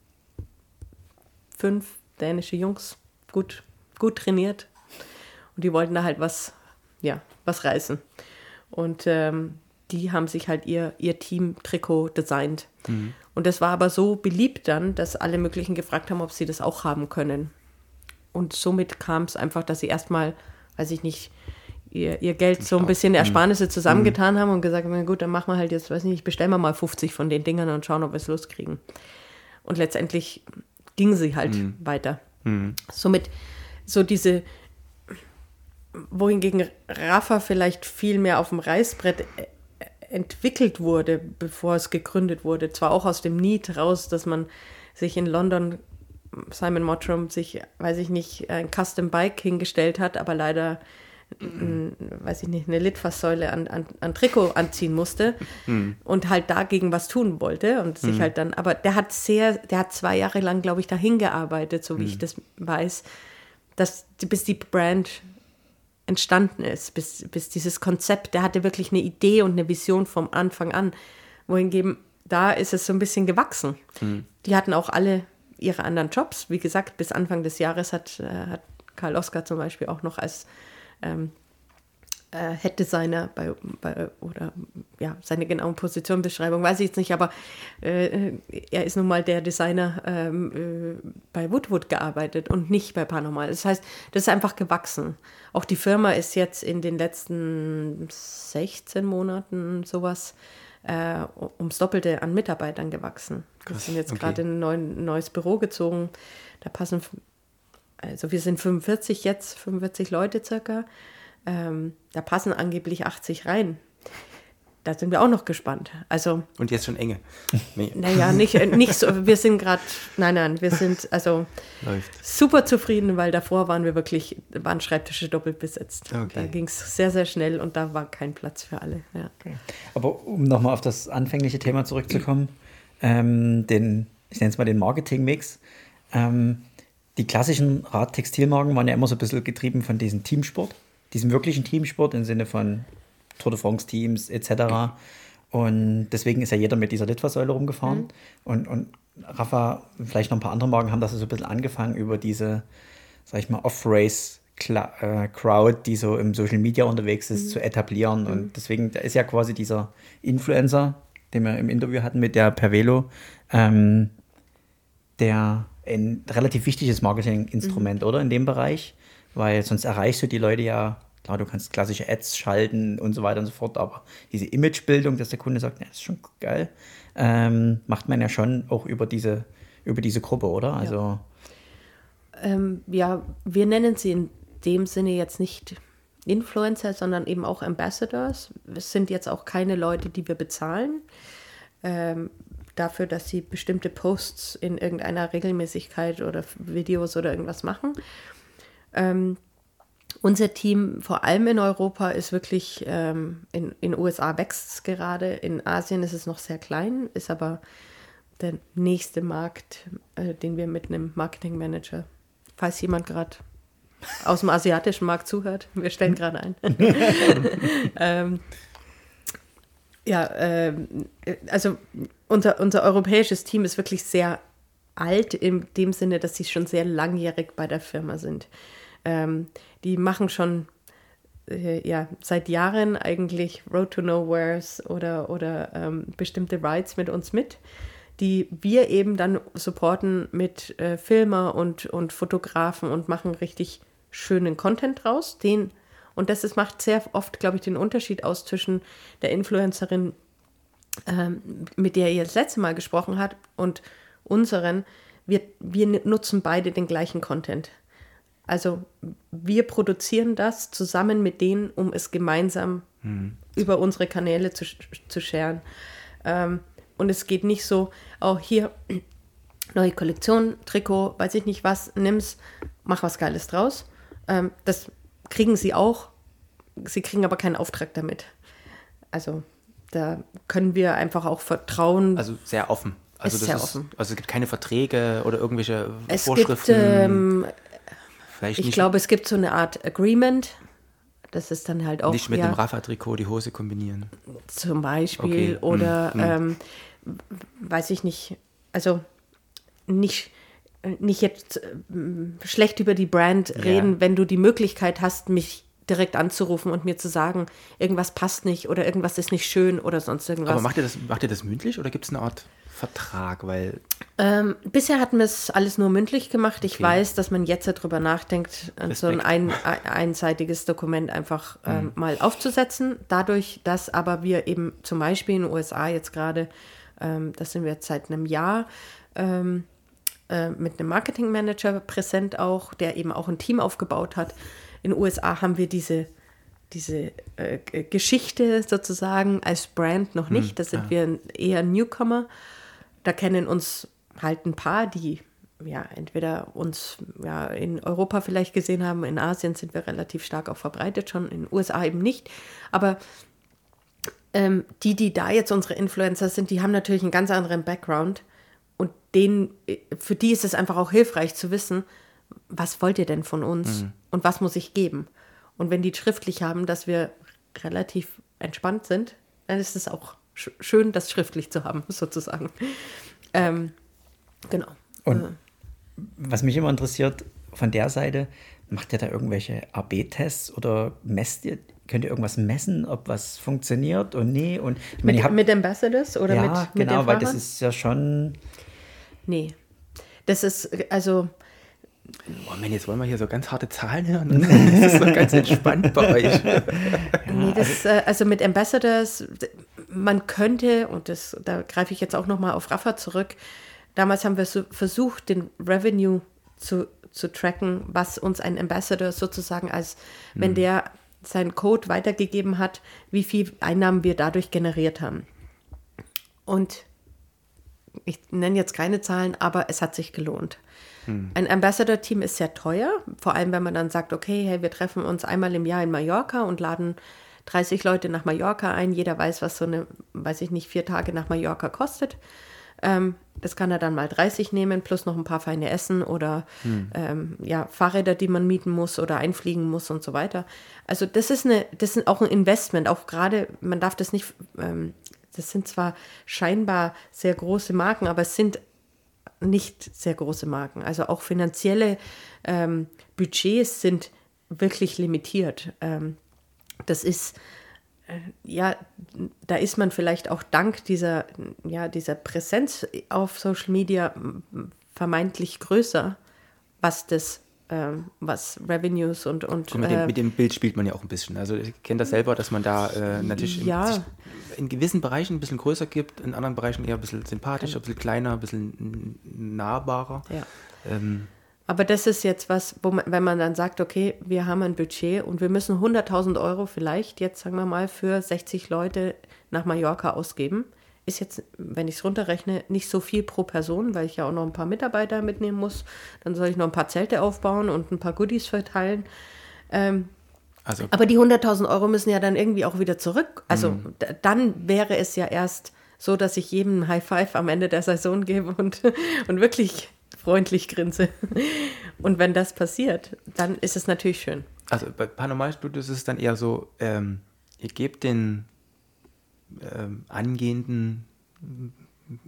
Fünf, dänische Jungs, gut, gut trainiert. Und die wollten da halt was, ja, was reißen. Und ähm, die haben sich halt ihr, ihr Team-Trikot designt. Mhm. Und das war aber so beliebt dann, dass alle möglichen gefragt haben, ob sie das auch haben können. Und somit kam es einfach, dass sie erstmal, weiß ich nicht, ihr, ihr Geld so ein bisschen Ersparnisse mhm. zusammengetan haben und gesagt haben, gut, dann machen wir halt jetzt, weiß nicht, bestellen wir mal 50 von den Dingern und schauen, ob wir es loskriegen. Und letztendlich ging sie halt mhm. weiter. Mhm. Somit so diese, wohingegen Rafa vielleicht viel mehr auf dem Reißbrett äh, entwickelt wurde, bevor es gegründet wurde. Zwar auch aus dem Need raus, dass man sich in London, Simon Mottram, sich, weiß ich nicht, ein Custom Bike hingestellt hat, aber leider ein, weiß ich nicht, eine Litfaßsäule an, an, an Trikot anziehen musste mhm. und halt dagegen was tun wollte und sich mhm. halt dann, aber der hat sehr, der hat zwei Jahre lang, glaube ich, dahin gearbeitet, so wie mhm. ich das weiß, dass bis die Brand entstanden ist, bis, bis dieses Konzept, der hatte wirklich eine Idee und eine Vision vom Anfang an, wohingegen da ist es so ein bisschen gewachsen. Mhm. Die hatten auch alle ihre anderen Jobs. Wie gesagt, bis Anfang des Jahres hat, äh, hat Karl Oskar zum Beispiel auch noch als ähm, äh, Head-Designer bei, bei, oder ja, seine genaue Positionbeschreibung weiß ich jetzt nicht, aber äh, er ist nun mal der Designer ähm, äh, bei Woodwood gearbeitet und nicht bei Paranormal. Das heißt, das ist einfach gewachsen. Auch die Firma ist jetzt in den letzten 16 Monaten sowas äh, ums Doppelte an Mitarbeitern gewachsen. Wir sind jetzt okay. gerade in ein neues Büro gezogen. Da passen also wir sind 45 jetzt, 45 Leute circa. Ähm, da passen angeblich 80 rein. Da sind wir auch noch gespannt. Also, Und jetzt schon enge. naja, nicht, äh, nicht so. Wir sind gerade, nein, nein, wir sind also Läuft. super zufrieden, weil davor waren wir wirklich, waren Schreibtische doppelt besetzt. Okay. Da ging es sehr, sehr schnell und da war kein Platz für alle. Ja. Okay. Aber um nochmal auf das anfängliche Thema zurückzukommen, ähm, den, ich nenne es mal den Marketing-Mix. Ähm, die klassischen Radtextilmarken waren ja immer so ein bisschen getrieben von diesem Teamsport, diesem wirklichen Teamsport im Sinne von Tour de France Teams etc. Und deswegen ist ja jeder mit dieser Litfaßsäule rumgefahren. Mhm. Und, und Rafa, vielleicht noch ein paar andere Marken haben das so ein bisschen angefangen über diese, sag ich mal, Off-Race äh, Crowd, die so im Social Media unterwegs ist, mhm. zu etablieren. Mhm. Und deswegen, da ist ja quasi dieser Influencer, den wir im Interview hatten mit der Pervelo, ähm, der ein relativ wichtiges Marketinginstrument, mhm. oder? In dem Bereich, weil sonst erreichst du die Leute ja, klar, du kannst klassische Ads schalten und so weiter und so fort, aber diese Imagebildung, dass der Kunde sagt, ja, das ist schon geil, ähm, macht man ja schon auch über diese, über diese Gruppe, oder? Also. Ja. Ähm, ja, wir nennen sie in dem Sinne jetzt nicht Influencer, sondern eben auch Ambassadors. Es sind jetzt auch keine Leute, die wir bezahlen. Ähm, dafür, dass sie bestimmte Posts in irgendeiner Regelmäßigkeit oder Videos oder irgendwas machen. Ähm, unser Team, vor allem in Europa, ist wirklich, ähm, in den USA wächst es gerade, in Asien ist es noch sehr klein, ist aber der nächste Markt, äh, den wir mit einem Marketingmanager, falls jemand gerade aus dem asiatischen Markt zuhört, wir stellen gerade ein. ähm, ja, äh, also unser, unser europäisches Team ist wirklich sehr alt in dem Sinne, dass sie schon sehr langjährig bei der Firma sind. Ähm, die machen schon äh, ja, seit Jahren eigentlich Road to Nowheres oder, oder ähm, bestimmte Rides mit uns mit, die wir eben dann supporten mit äh, Filmer und, und Fotografen und machen richtig schönen Content draus. Den, und das ist, macht sehr oft, glaube ich, den Unterschied aus zwischen der Influencerin, ähm, mit der ihr das letzte Mal gesprochen habt, und unseren. Wir, wir nutzen beide den gleichen Content. Also wir produzieren das zusammen mit denen, um es gemeinsam hm. über unsere Kanäle zu, zu scheren. Ähm, und es geht nicht so, auch oh, hier neue Kollektion, Trikot, weiß ich nicht was, nimm's, mach was Geiles draus. Ähm, das kriegen sie auch. Sie kriegen aber keinen Auftrag damit. Also da können wir einfach auch vertrauen. Also sehr offen. Also, ist sehr ist, offen. also es gibt keine Verträge oder irgendwelche es Vorschriften. Gibt, ähm, Vielleicht ich glaube, es gibt so eine Art Agreement. Das ist dann halt auch. Nicht mit ja, dem Rafa-Trikot die Hose kombinieren. Zum Beispiel. Okay. Oder hm. Ähm, weiß ich nicht. Also nicht, nicht jetzt äh, schlecht über die Brand reden, ja. wenn du die Möglichkeit hast, mich direkt anzurufen und mir zu sagen, irgendwas passt nicht oder irgendwas ist nicht schön oder sonst irgendwas. Aber macht ihr das, macht ihr das mündlich oder gibt es eine Art Vertrag? Weil ähm, bisher hatten wir es alles nur mündlich gemacht. Ich okay. weiß, dass man jetzt darüber nachdenkt, Respekt. so ein, ein, einseitiges Dokument einfach ähm, mhm. mal aufzusetzen. Dadurch, dass aber wir eben zum Beispiel in den USA jetzt gerade, ähm, das sind wir jetzt seit einem Jahr, ähm, äh, mit einem Marketingmanager präsent auch, der eben auch ein Team aufgebaut hat in den USA haben wir diese, diese äh, Geschichte sozusagen als Brand noch nicht. Hm, da sind ja. wir eher Newcomer. Da kennen uns halt ein paar, die ja entweder uns ja, in Europa vielleicht gesehen haben, in Asien sind wir relativ stark auch verbreitet schon, in den USA eben nicht. Aber ähm, die, die da jetzt unsere Influencer sind, die haben natürlich einen ganz anderen Background. Und denen, äh, für die ist es einfach auch hilfreich zu wissen, was wollt ihr denn von uns mhm. und was muss ich geben? Und wenn die schriftlich haben, dass wir relativ entspannt sind, dann ist es auch sch schön, das schriftlich zu haben, sozusagen. Ähm, genau. Und was mich immer interessiert, von der Seite, macht ihr da irgendwelche AB-Tests oder messt ihr, könnt ihr irgendwas messen, ob was funktioniert und nee? Und, mit, meine, habt, mit Ambassadors oder ja, mit, mit genau, weil das ist ja schon. Nee. Das ist, also Oh Mann, jetzt wollen wir hier so ganz harte Zahlen hören. Das ist doch ganz entspannt bei euch. nee, das, äh, also mit Ambassadors, man könnte, und das, da greife ich jetzt auch nochmal auf Rafa zurück, damals haben wir so versucht, den Revenue zu, zu tracken, was uns ein Ambassador sozusagen als, mhm. wenn der seinen Code weitergegeben hat, wie viel Einnahmen wir dadurch generiert haben. Und ich nenne jetzt keine Zahlen, aber es hat sich gelohnt. Hm. Ein Ambassador-Team ist sehr teuer, vor allem wenn man dann sagt, okay, hey, wir treffen uns einmal im Jahr in Mallorca und laden 30 Leute nach Mallorca ein. Jeder weiß, was so eine, weiß ich nicht, vier Tage nach Mallorca kostet. Ähm, das kann er dann mal 30 nehmen, plus noch ein paar feine Essen oder hm. ähm, ja, Fahrräder, die man mieten muss oder einfliegen muss und so weiter. Also das ist eine, das ist auch ein Investment, auch gerade, man darf das nicht, ähm, das sind zwar scheinbar sehr große Marken, aber es sind nicht sehr große Marken. Also auch finanzielle ähm, Budgets sind wirklich limitiert. Ähm, das ist, äh, ja, da ist man vielleicht auch dank dieser, ja, dieser Präsenz auf Social Media vermeintlich größer, was das ähm, was Revenues und. und mit, dem, äh, mit, dem, Bild spielt man ja auch ein bisschen. Also ich kenne das selber, dass man da äh, natürlich ja. in, in, gewissen Bereichen ein bisschen größer gibt, in anderen Bereichen eher ein bisschen sympathischer, ein bisschen kleiner, ein bisschen nahbarer. Ja. Ähm, aber das ist jetzt was, wo man, wenn man dann sagt, okay, wir haben ein Budget und wir müssen 100.000 Euro vielleicht jetzt, sagen wir mal, für 60 Leute nach Mallorca ausgeben ist jetzt, wenn ich es runterrechne, nicht so viel pro Person, weil ich ja auch noch ein paar Mitarbeiter mitnehmen muss. Dann soll ich noch ein paar Zelte aufbauen und ein paar Goodies verteilen. Ähm, also, aber die 100.000 Euro müssen ja dann irgendwie auch wieder zurück. Also mhm. dann wäre es ja erst so, dass ich jedem High Five am Ende der Saison gebe und, und wirklich freundlich grinse. Und wenn das passiert, dann ist es natürlich schön. Also bei Paranormal Studios ist es dann eher so, ähm, ihr gebt den ähm, angehenden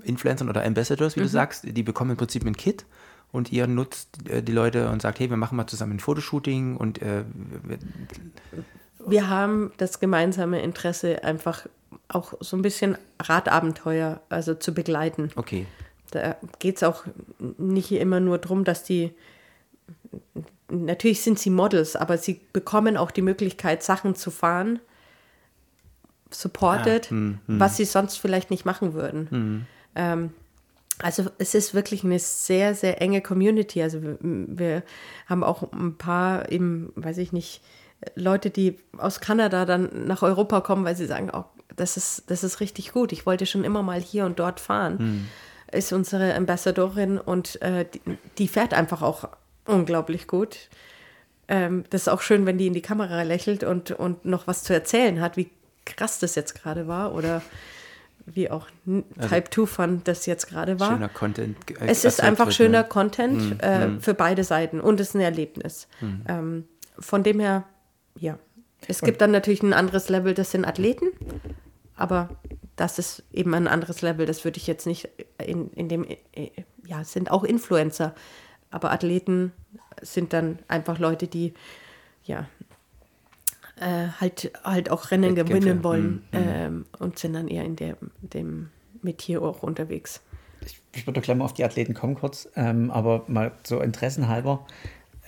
Influencern oder Ambassadors, wie mhm. du sagst, die bekommen im Prinzip ein Kit und ihr nutzt äh, die Leute und sagt, hey, wir machen mal zusammen ein Fotoshooting und äh, wir, wir haben das gemeinsame Interesse, einfach auch so ein bisschen Radabenteuer also zu begleiten. Okay. Da geht es auch nicht immer nur darum, dass die, natürlich sind sie Models, aber sie bekommen auch die Möglichkeit, Sachen zu fahren, supported, ah, hm, hm. was sie sonst vielleicht nicht machen würden. Hm. Ähm, also es ist wirklich eine sehr, sehr enge Community. Also wir, wir haben auch ein paar eben, weiß ich nicht, Leute, die aus Kanada dann nach Europa kommen, weil sie sagen, oh, das ist, das ist richtig gut. Ich wollte schon immer mal hier und dort fahren. Hm. Ist unsere Ambassadorin und äh, die, die, fährt einfach auch unglaublich gut. Ähm, das ist auch schön, wenn die in die Kamera lächelt und, und noch was zu erzählen hat, wie krass das jetzt gerade war oder wie auch also, Type 2 Fun das jetzt gerade war. Schöner Content. Äh, es ist einfach wird, schöner ne? Content hm, äh, hm. für beide Seiten und es ist ein Erlebnis. Hm. Ähm, von dem her, ja. Es gibt dann natürlich ein anderes Level, das sind Athleten, aber das ist eben ein anderes Level, das würde ich jetzt nicht in, in dem, äh, ja, sind auch Influencer, aber Athleten sind dann einfach Leute, die ja äh, halt, halt auch Rennen Wettkämpfe. gewinnen wollen mhm. ähm, und sind dann eher in der, dem Metier auch unterwegs. Ich, ich würde gleich mal auf die Athleten kommen kurz, ähm, aber mal so interessenhalber,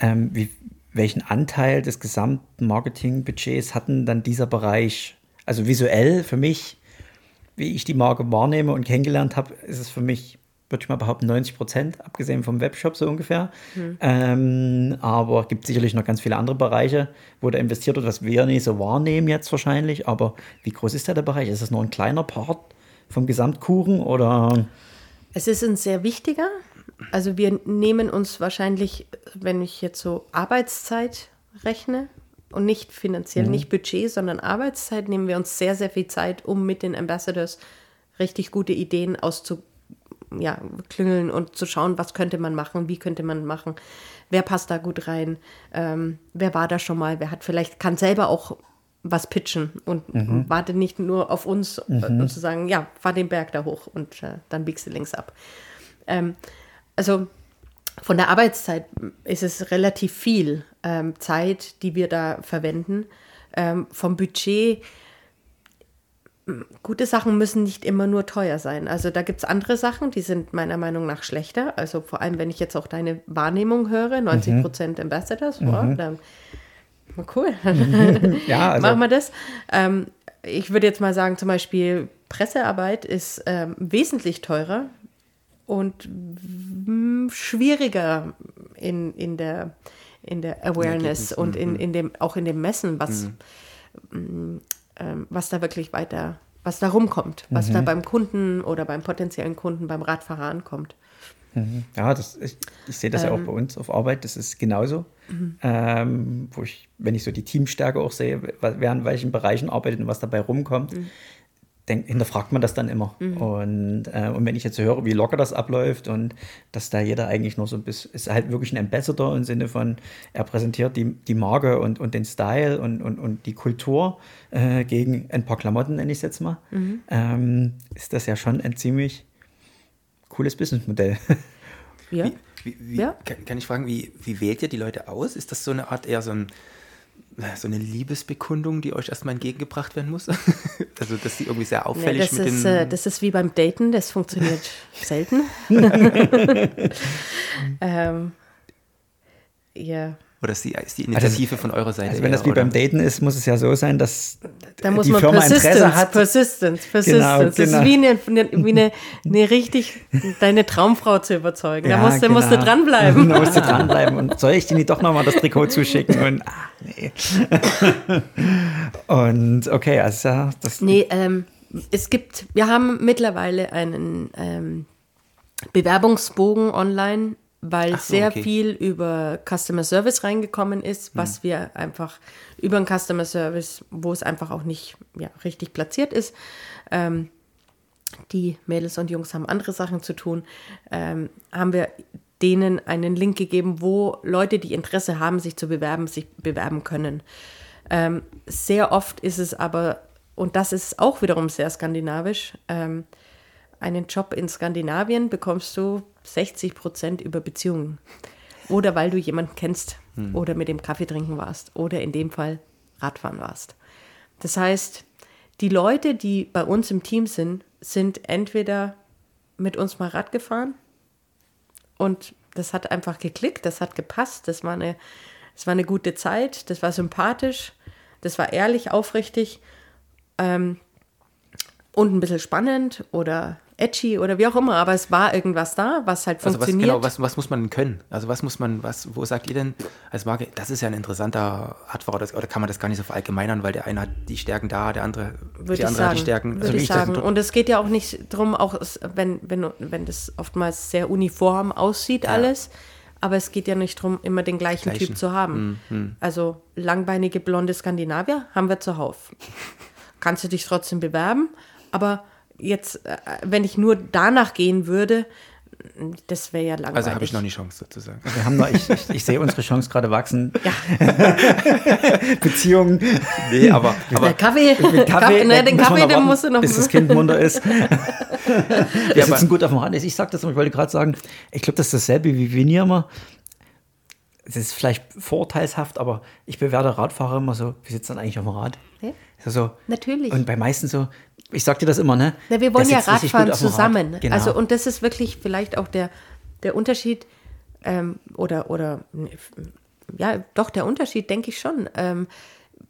ähm, wie, welchen Anteil des gesamten Marketingbudgets hatten dann dieser Bereich? Also visuell für mich, wie ich die Marke wahrnehme und kennengelernt habe, ist es für mich, würde ich mal behaupten, 90 Prozent, abgesehen vom Webshop so ungefähr. Mhm. Ähm, aber es gibt sicherlich noch ganz viele andere Bereiche, wo da investiert wird, was wir nicht so wahrnehmen jetzt wahrscheinlich. Aber wie groß ist da der Bereich? Ist das nur ein kleiner Part vom Gesamtkuchen oder? Es ist ein sehr wichtiger, also wir nehmen uns wahrscheinlich, wenn ich jetzt so Arbeitszeit rechne und nicht finanziell, mhm. nicht Budget, sondern Arbeitszeit, nehmen wir uns sehr, sehr viel Zeit, um mit den Ambassadors richtig gute Ideen auszuklüngeln ja, und zu schauen, was könnte man machen, wie könnte man machen, wer passt da gut rein, ähm, wer war da schon mal, wer hat vielleicht, kann selber auch was pitchen und mhm. warte nicht nur auf uns mhm. und zu sagen, ja, fahr den Berg da hoch und äh, dann biegst du links ab. Ähm, also von der Arbeitszeit ist es relativ viel ähm, Zeit, die wir da verwenden. Ähm, vom Budget, gute Sachen müssen nicht immer nur teuer sein. Also da gibt es andere Sachen, die sind meiner Meinung nach schlechter. Also vor allem, wenn ich jetzt auch deine Wahrnehmung höre, 90 Prozent mhm. Ambassadors, mhm. Wow, dann, cool. ja, also. Machen wir das. Ähm, ich würde jetzt mal sagen, zum Beispiel Pressearbeit ist ähm, wesentlich teurer und schwieriger in, in, der, in der Awareness und in, mhm. in dem, auch in dem Messen, was, mhm. Ähm, was da wirklich weiter, was da rumkommt, was mhm. da beim Kunden oder beim potenziellen Kunden, beim Radfahrer ankommt. Mhm. Ja, das, ich, ich sehe das ähm, ja auch ähm. bei uns auf Arbeit, das ist genauso. Mhm. Ähm, wo ich, wenn ich so die Teamstärke auch sehe, wer in welchen Bereichen arbeitet und was dabei rumkommt, mhm denk, hinterfragt man das dann immer. Mhm. Und, äh, und wenn ich jetzt höre, wie locker das abläuft und dass da jeder eigentlich nur so ein bisschen, ist halt wirklich ein Ambassador im Sinne von, er präsentiert die, die Marke und, und den Style und, und, und die Kultur äh, gegen ein paar Klamotten, nenne ich es jetzt mal, mhm. ähm, ist das ja schon ein ziemlich cooles Businessmodell. Ja. Wie, wie, wie, ja. Kann, kann, ich fragen, wie, wie wählt ihr die Leute aus? Ist das so eine Art eher so ein so eine Liebesbekundung, die euch erstmal entgegengebracht werden muss? also, dass die irgendwie sehr auffällig ja, das mit ist, äh, Das ist wie beim Daten, das funktioniert selten. ähm, ja. Oder ist die, ist die Initiative also, von eurer Seite? Also wenn das wie oder? beim Daten ist, muss es ja so sein, dass da muss die man Firma Interesse hat. Persistence, Persistence. Genau, das genau. ist wie, eine, wie eine, eine richtig deine Traumfrau zu überzeugen. Ja, da musst, genau. musst du dranbleiben. Da musst du dranbleiben. Und soll ich dir nicht doch nochmal das Trikot zuschicken? Und ach, nee. und okay, also das. Nee, ähm, es gibt, wir haben mittlerweile einen ähm, Bewerbungsbogen online weil so, sehr okay. viel über Customer Service reingekommen ist, was hm. wir einfach über den Customer Service, wo es einfach auch nicht ja, richtig platziert ist. Ähm, die Mädels und Jungs haben andere Sachen zu tun, ähm, haben wir denen einen Link gegeben, wo Leute, die Interesse haben, sich zu bewerben, sich bewerben können. Ähm, sehr oft ist es aber, und das ist auch wiederum sehr skandinavisch, ähm, einen Job in Skandinavien bekommst du 60 Prozent über Beziehungen. Oder weil du jemanden kennst hm. oder mit dem Kaffee trinken warst oder in dem Fall Radfahren warst. Das heißt, die Leute, die bei uns im Team sind, sind entweder mit uns mal Rad gefahren und das hat einfach geklickt, das hat gepasst, das war eine, das war eine gute Zeit, das war sympathisch, das war ehrlich, aufrichtig ähm, und ein bisschen spannend oder edgy oder wie auch immer, aber es war irgendwas da, was halt also funktioniert. Was, genau, was, was muss man können? Also was muss man, was, wo sagt ihr denn als Marke, das ist ja ein interessanter Radfahrer, das, oder kann man das gar nicht so verallgemeinern, weil der eine hat die Stärken da, der andere, Würde die andere sagen, hat die Stärken. Würde also ich sagen. Und es geht ja auch nicht darum, auch wenn, wenn, wenn das oftmals sehr uniform aussieht ja. alles, aber es geht ja nicht darum, immer den gleichen, gleichen. Typ zu haben. Mhm. Also langbeinige blonde Skandinavier haben wir zuhauf. Kannst du dich trotzdem bewerben, aber jetzt, äh, wenn ich nur danach gehen würde, das wäre ja langweilig. Also habe ich noch die Chance sozusagen. Wir haben noch, ich, ich, ich sehe unsere Chance gerade wachsen. Ja. Beziehungen. Nee, aber, aber Kaffee, Kaffee, Kaffee ne, den Kaffee, den musst du noch. Bis das Kind munter ist. Wir ja, sitzen gut auf dem Rad. Ich sage das, ich wollte gerade sagen, ich glaube, das ist dasselbe wie wir immer. Es ist vielleicht vorteilshaft, aber ich bewerte Radfahrer immer so, wie sitzt dann eigentlich auf dem Rad? Ja. So, Natürlich. Und bei meisten so, ich sag dir das immer, ne? Na, wir wollen ja Radfahren zusammen. Rad. Genau. Also, und das ist wirklich vielleicht auch der, der Unterschied, ähm, oder, oder, ja, doch, der Unterschied, denke ich schon. Ähm,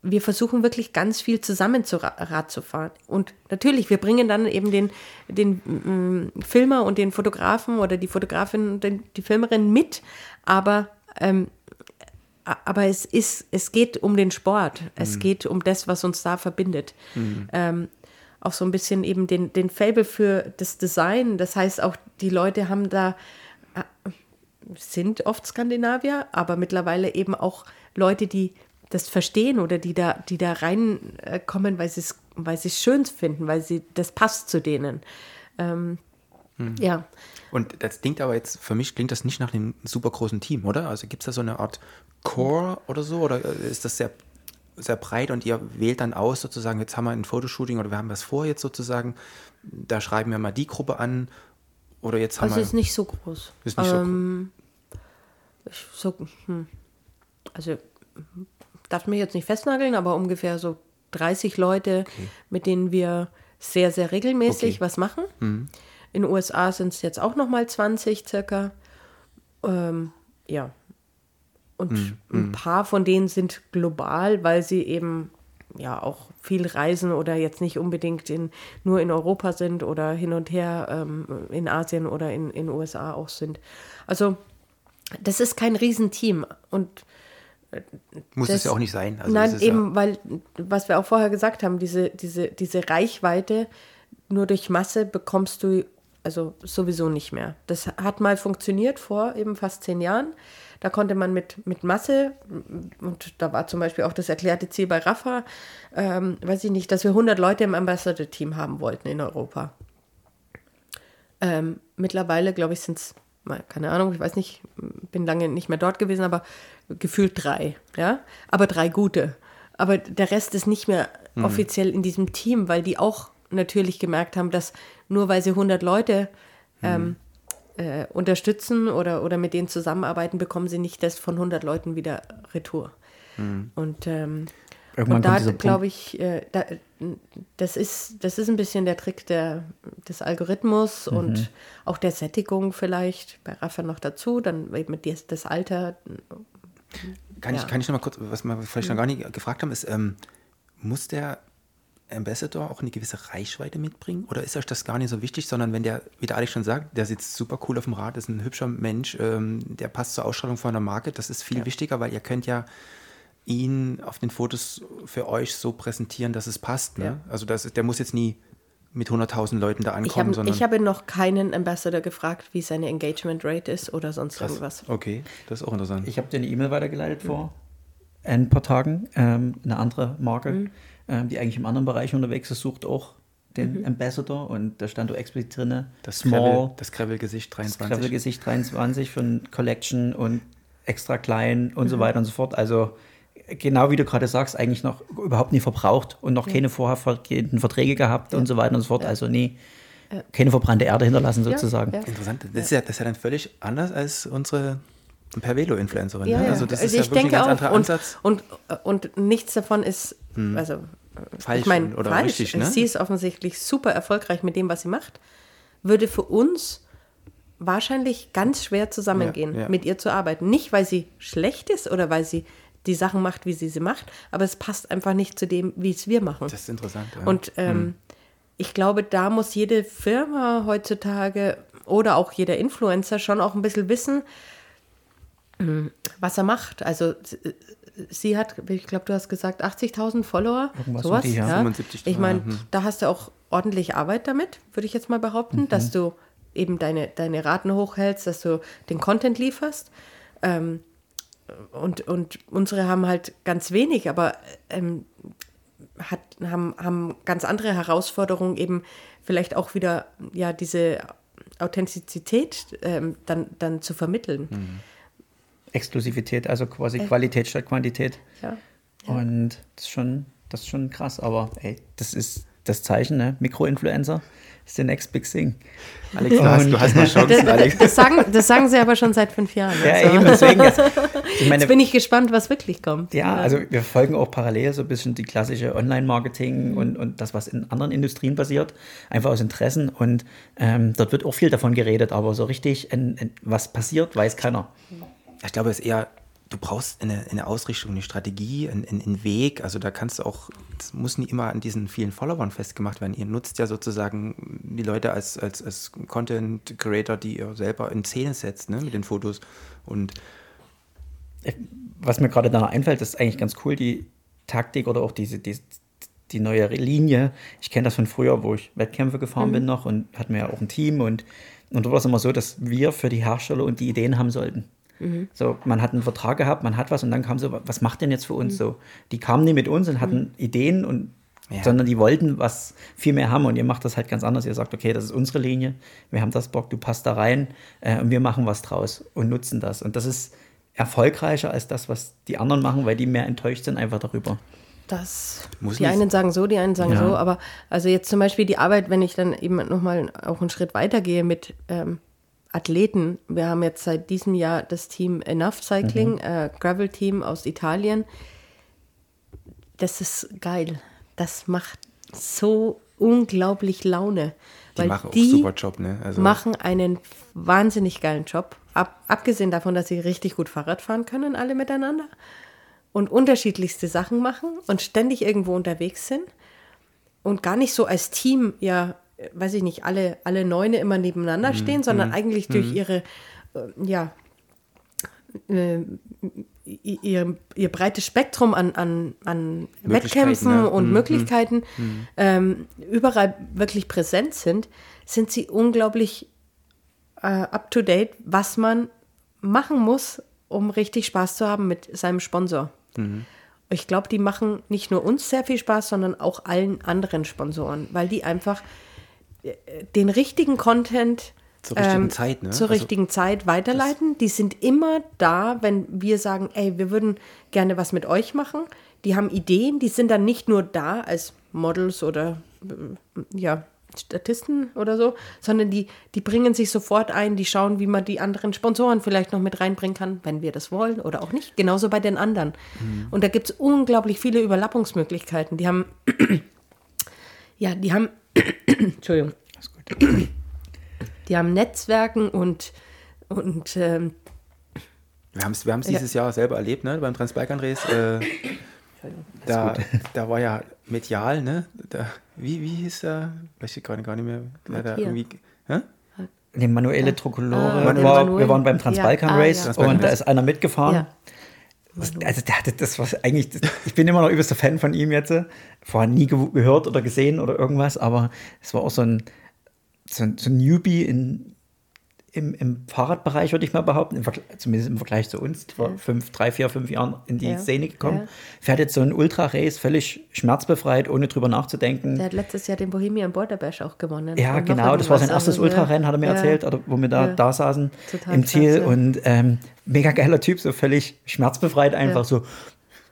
wir versuchen wirklich ganz viel zusammen zu Rad zu fahren. Und natürlich, wir bringen dann eben den, den mm, Filmer und den Fotografen oder die Fotografin und den, die Filmerin mit, aber ähm, aber es ist, es geht um den Sport. Es mhm. geht um das, was uns da verbindet. Mhm. Ähm, auch so ein bisschen eben den, den Fable für das Design. Das heißt, auch die Leute haben da, äh, sind oft Skandinavier, aber mittlerweile eben auch Leute, die das verstehen oder die da, die da reinkommen, weil sie es weil sie es schön finden, weil sie das passt zu denen. Ähm, mhm. Ja. Und das klingt aber jetzt, für mich klingt das nicht nach einem super großen Team, oder? Also gibt es da so eine Art Core oder so? Oder ist das sehr, sehr breit und ihr wählt dann aus, sozusagen, jetzt haben wir ein Fotoshooting oder wir haben was vor jetzt sozusagen, da schreiben wir mal die Gruppe an oder jetzt haben also wir. Also ist nicht so groß. Ist nicht ähm, so groß. So, hm. Also darf mich jetzt nicht festnageln, aber ungefähr so 30 Leute, okay. mit denen wir sehr, sehr regelmäßig okay. was machen. Mhm. In den USA sind es jetzt auch noch mal 20 circa. Ähm, ja. Und mm, ein paar von denen sind global, weil sie eben ja auch viel reisen oder jetzt nicht unbedingt in, nur in Europa sind oder hin und her ähm, in Asien oder in den USA auch sind. Also das ist kein Riesenteam und äh, muss das, es ja auch nicht sein. Also nein, eben, ja weil, was wir auch vorher gesagt haben, diese, diese, diese Reichweite nur durch Masse bekommst du also sowieso nicht mehr. Das hat mal funktioniert vor eben fast zehn Jahren. Da konnte man mit, mit Masse, und da war zum Beispiel auch das erklärte Ziel bei Rafa, ähm, weiß ich nicht, dass wir 100 Leute im Ambassador-Team haben wollten in Europa. Ähm, mittlerweile, glaube ich, sind es, keine Ahnung, ich weiß nicht, bin lange nicht mehr dort gewesen, aber gefühlt drei, ja, aber drei gute. Aber der Rest ist nicht mehr mhm. offiziell in diesem Team, weil die auch natürlich gemerkt haben, dass nur weil sie 100 Leute ähm, äh, unterstützen oder, oder mit denen zusammenarbeiten, bekommen sie nicht das von 100 Leuten wieder retour. Mhm. Und, ähm, und da glaube ich, äh, da, das, ist, das ist ein bisschen der Trick der, des Algorithmus mhm. und auch der Sättigung vielleicht, bei Rafa noch dazu, dann eben das, das Alter. Kann, ja. ich, kann ich noch mal kurz, was wir vielleicht noch gar nicht gefragt haben, ist, ähm, muss der Ambassador auch eine gewisse Reichweite mitbringen? Oder ist euch das gar nicht so wichtig, sondern wenn der, wie der Alex schon sagt, der sitzt super cool auf dem Rad, ist ein hübscher Mensch, ähm, der passt zur Ausstrahlung von einer Marke, das ist viel ja. wichtiger, weil ihr könnt ja ihn auf den Fotos für euch so präsentieren, dass es passt. Ne? Ja. Also das, der muss jetzt nie mit 100.000 Leuten da ankommen. Ich habe, ich habe noch keinen Ambassador gefragt, wie seine Engagement Rate ist oder sonst Krass. irgendwas. Okay, das ist auch interessant. Ich habe dir eine E-Mail weitergeleitet mhm. vor ein paar Tagen, ähm, eine andere Marke. Mhm ähm, die eigentlich im anderen Bereich unterwegs ist, sucht auch den mhm. Ambassador und da stand du explizit drin. Das Small. das Gravel-Gesicht 23. Das Gravel-Gesicht 23 von Collection und extra klein und mhm. so weiter und so fort. Also genau wie du gerade sagst, eigentlich noch überhaupt nie verbraucht und noch ja. keine vorhergehenden Verträge gehabt ja. und so weiter und so fort. Ja. Also nie keine verbrannte Erde hinterlassen sozusagen. Ja, Interessant. Das ist, ja, das ist ja dann völlig anders als unsere Per-Velo-Influencerin. Ja, ne? Also das ist ich ja wirklich denke ein ganz auch. anderer Und, Ansatz. und, und nichts davon ist, also Falsch ich meine, oder falsch. richtig, ne? Sie ist offensichtlich super erfolgreich mit dem, was sie macht. Würde für uns wahrscheinlich ganz schwer zusammengehen, Ja, ja. mit ihr zu arbeiten. Nicht, weil sie schlecht ist oder weil sie die Sachen macht, wie sie sie macht, aber es passt einfach nicht zu dem, wie es wir machen. Das ist interessant. Ja. Und ähm, ich glaube, da muss jede Firma heutzutage oder auch jeder Influencer schon auch ein bisschen wissen, was er macht. Also sie hat, ich glaube, du hast gesagt, 80.000 Follower. Irgendwas sowas, die, ja. ja. 75, Ich meine, hm. da hast du auch ordentlich Arbeit damit, würde ich jetzt mal behaupten, dass du eben deine, deine Raten hochhältst, dass du den Content lieferst. Ähm, und, und unsere haben halt ganz wenig, aber ähm, hat, haben, haben ganz andere Herausforderungen, eben vielleicht auch wieder ja diese Authentizität ähm, dann, dann zu vermitteln. Exklusivität, also quasi Qualität statt Quantität. Ja. Und das ist schon, das ist schon krass. Aber ey, das ist das Zeichen, ne? Mikroinfluencer ist the next big thing. Alex, du hast, du hast mal Chancen, Alex. Das sagen, das sagen sie aber schon seit fünf Jahren. Ja, also. eben deswegen. Jetzt, ich meine, Jetzt bin ich gespannt, was wirklich kommt. Ja, also wir verfolgen auch parallel so ein bisschen die klassische Online-Marketing und, und das, was in anderen Industrien passiert, einfach aus Interessen. Und ähm, dort wird auch viel davon geredet, aber so richtig, in, in, was passiert, weiß keiner. Ich glaube, es ist eher, du brauchst eine, eine Ausrichtung, eine Strategie, einen, einen Weg. Also da kannst du auch, das muss nie immer an diesen vielen Followern festgemacht werden. Ihr nutzt ja sozusagen die Leute als, als, als Content Creator, die ihr selber in Szene setzt, ne, mit den Fotos. Und Was mir gerade da einfällt, ist eigentlich ganz cool, die Taktik oder auch diese, die, die neue Linie. Ich kenne das von früher, wo ich Wettkämpfe gefahren bin noch und hatten wir ja auch ein Team und, und da war es immer so, dass wir für die Hersteller und die Ideen haben sollten. So, man hat einen Vertrag gehabt, man hat was und dann kam so, was macht denn jetzt für uns so? Die kamen nicht mit uns und hatten Ideen und Ja. sondern die wollten was viel mehr haben und ihr macht das halt ganz anders. Ihr sagt, okay, das ist unsere Linie, wir haben das Bock, du passt da rein äh, und wir machen was draus und nutzen das. Und das ist erfolgreicher als das, was die anderen machen, weil die mehr enttäuscht sind einfach darüber. Das, Muss die nicht- einen sagen so, die einen sagen Ja. so, aber also jetzt zum Beispiel die Arbeit, wenn ich dann eben nochmal auch einen Schritt weitergehe mit ähm, Athleten. Wir haben jetzt seit diesem Jahr das Team Enough Cycling, äh, Gravel-Team aus Italien. Das ist geil. Das macht so unglaublich Laune. die weil machen auch die super Job, ne? Also, machen einen wahnsinnig geilen Job. Ab, abgesehen davon, dass sie richtig gut Fahrrad fahren können, alle miteinander. Und unterschiedlichste Sachen machen und ständig irgendwo unterwegs sind. Und gar nicht so als Team, ja, weiß ich nicht, alle, alle Neune immer nebeneinander Mhm, stehen, sondern eigentlich durch ihre, äh, ja, äh, ihr, ihr breites Spektrum an, an, an Wettkämpfen ja. und Mhm, Möglichkeiten ähm, überall wirklich präsent sind, sind sie unglaublich äh, up-to-date, was man machen muss, um richtig Spaß zu haben mit seinem Sponsor. Ich glaube, die machen nicht nur uns sehr viel Spaß, sondern auch allen anderen Sponsoren, weil die einfach den richtigen Content Zur richtigen ähm, Zeit, ne? zur Also- richtigen Zeit weiterleiten. Die sind immer da, wenn wir sagen, ey, wir würden gerne was mit euch machen. Die haben Ideen, die sind dann nicht nur da als Models oder äh, ja, Statisten oder so, sondern die, die bringen sich sofort ein, die schauen, wie man die anderen Sponsoren vielleicht noch mit reinbringen kann, wenn wir das wollen oder auch nicht. Genauso bei den anderen. Und da gibt es unglaublich viele Überlappungsmöglichkeiten. Die haben, ja, die haben, Entschuldigung, die haben Netzwerken und, und ähm, Wir haben es wir haben's dieses Jahr selber erlebt, ne? beim Transbalkan Race. Äh, da, da war ja medial, ne? Da, wie, wie hieß er? Weiß ich gerade gar nicht mehr. Der da Matthias. irgendwie, hä? Die Manuele Trocolore, Ah, Manuel. war, wir waren beim Transbalkan Ja, ah, Race ja. Und da Race. ist einer mitgefahren. Das, also der hatte das was eigentlich, das, ich bin immer noch übelster Fan von ihm jetzt. Vorher nie ge gehört oder gesehen oder irgendwas, aber es war auch so ein, so ein, so ein Newbie in, im, im Fahrradbereich, würde ich mal behaupten, im zumindest im Vergleich zu uns, vor fünf, drei, vier, fünf Jahren in die Ja. Szene gekommen. Ja. Fährt jetzt so ein Ultra-Race, völlig schmerzbefreit, ohne drüber nachzudenken. Der hat letztes Jahr den Bohemian Border Bash auch gewonnen. Ja, Und genau, das war sein erstes Ultrarennen, hat er mir ja. erzählt, wo wir da, Ja. da saßen Total im Ziel. klasse. Und ähm, mega geiler Typ, so völlig schmerzbefreit, einfach Ja. so,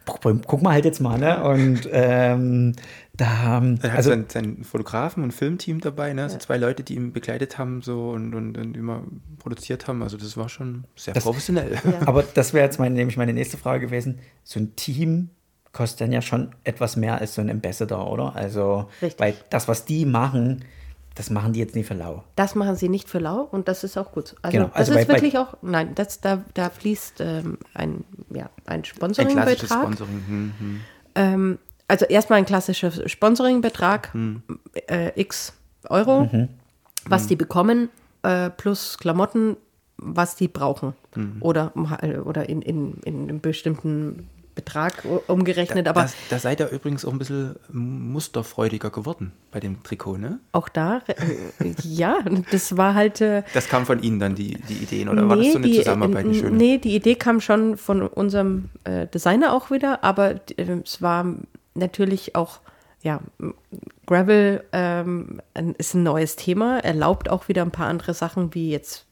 guck, guck mal halt jetzt mal, ne? Und ähm, Da, er hat also, seinen, seinen Fotografen und Filmteam dabei, ne? Also ja. zwei Leute, die ihn begleitet haben so und, und, und immer produziert haben. Also das war schon sehr das, professionell. Ja. Aber das wäre jetzt meine, nämlich meine nächste Frage gewesen. So ein Team kostet dann ja schon etwas mehr als so ein Ambassador, oder? Also, Richtig. weil das, was die machen, das machen die jetzt nicht für lau. Das machen sie nicht für lau und das ist auch gut. Also, genau. also das ist bei, wirklich auch, nein, das, da, da fließt ähm, ein, ja, ein Sponsoringbetrag. Ein Sponsoring. Hm, hm. Ähm, also erstmal ein klassischer Sponsoringbetrag, hm. äh, x Euro, mhm. was die bekommen, äh, plus Klamotten, was die brauchen. Mhm. Oder, oder in, in, in einem bestimmten Betrag umgerechnet. aber da, da seid ihr übrigens auch ein bisschen musterfreudiger geworden bei dem Trikot, ne? Auch da, äh, ja, das war halt. Äh, das kam von Ihnen dann, die, die Ideen, oder nee, war das so eine die, Zusammenarbeit? Eine schöne? Nee, die Idee kam schon von unserem äh, Designer auch wieder, aber äh, es war natürlich auch. Ja, Gravel ähm, ist ein neues Thema, erlaubt auch wieder ein paar andere Sachen wie jetzt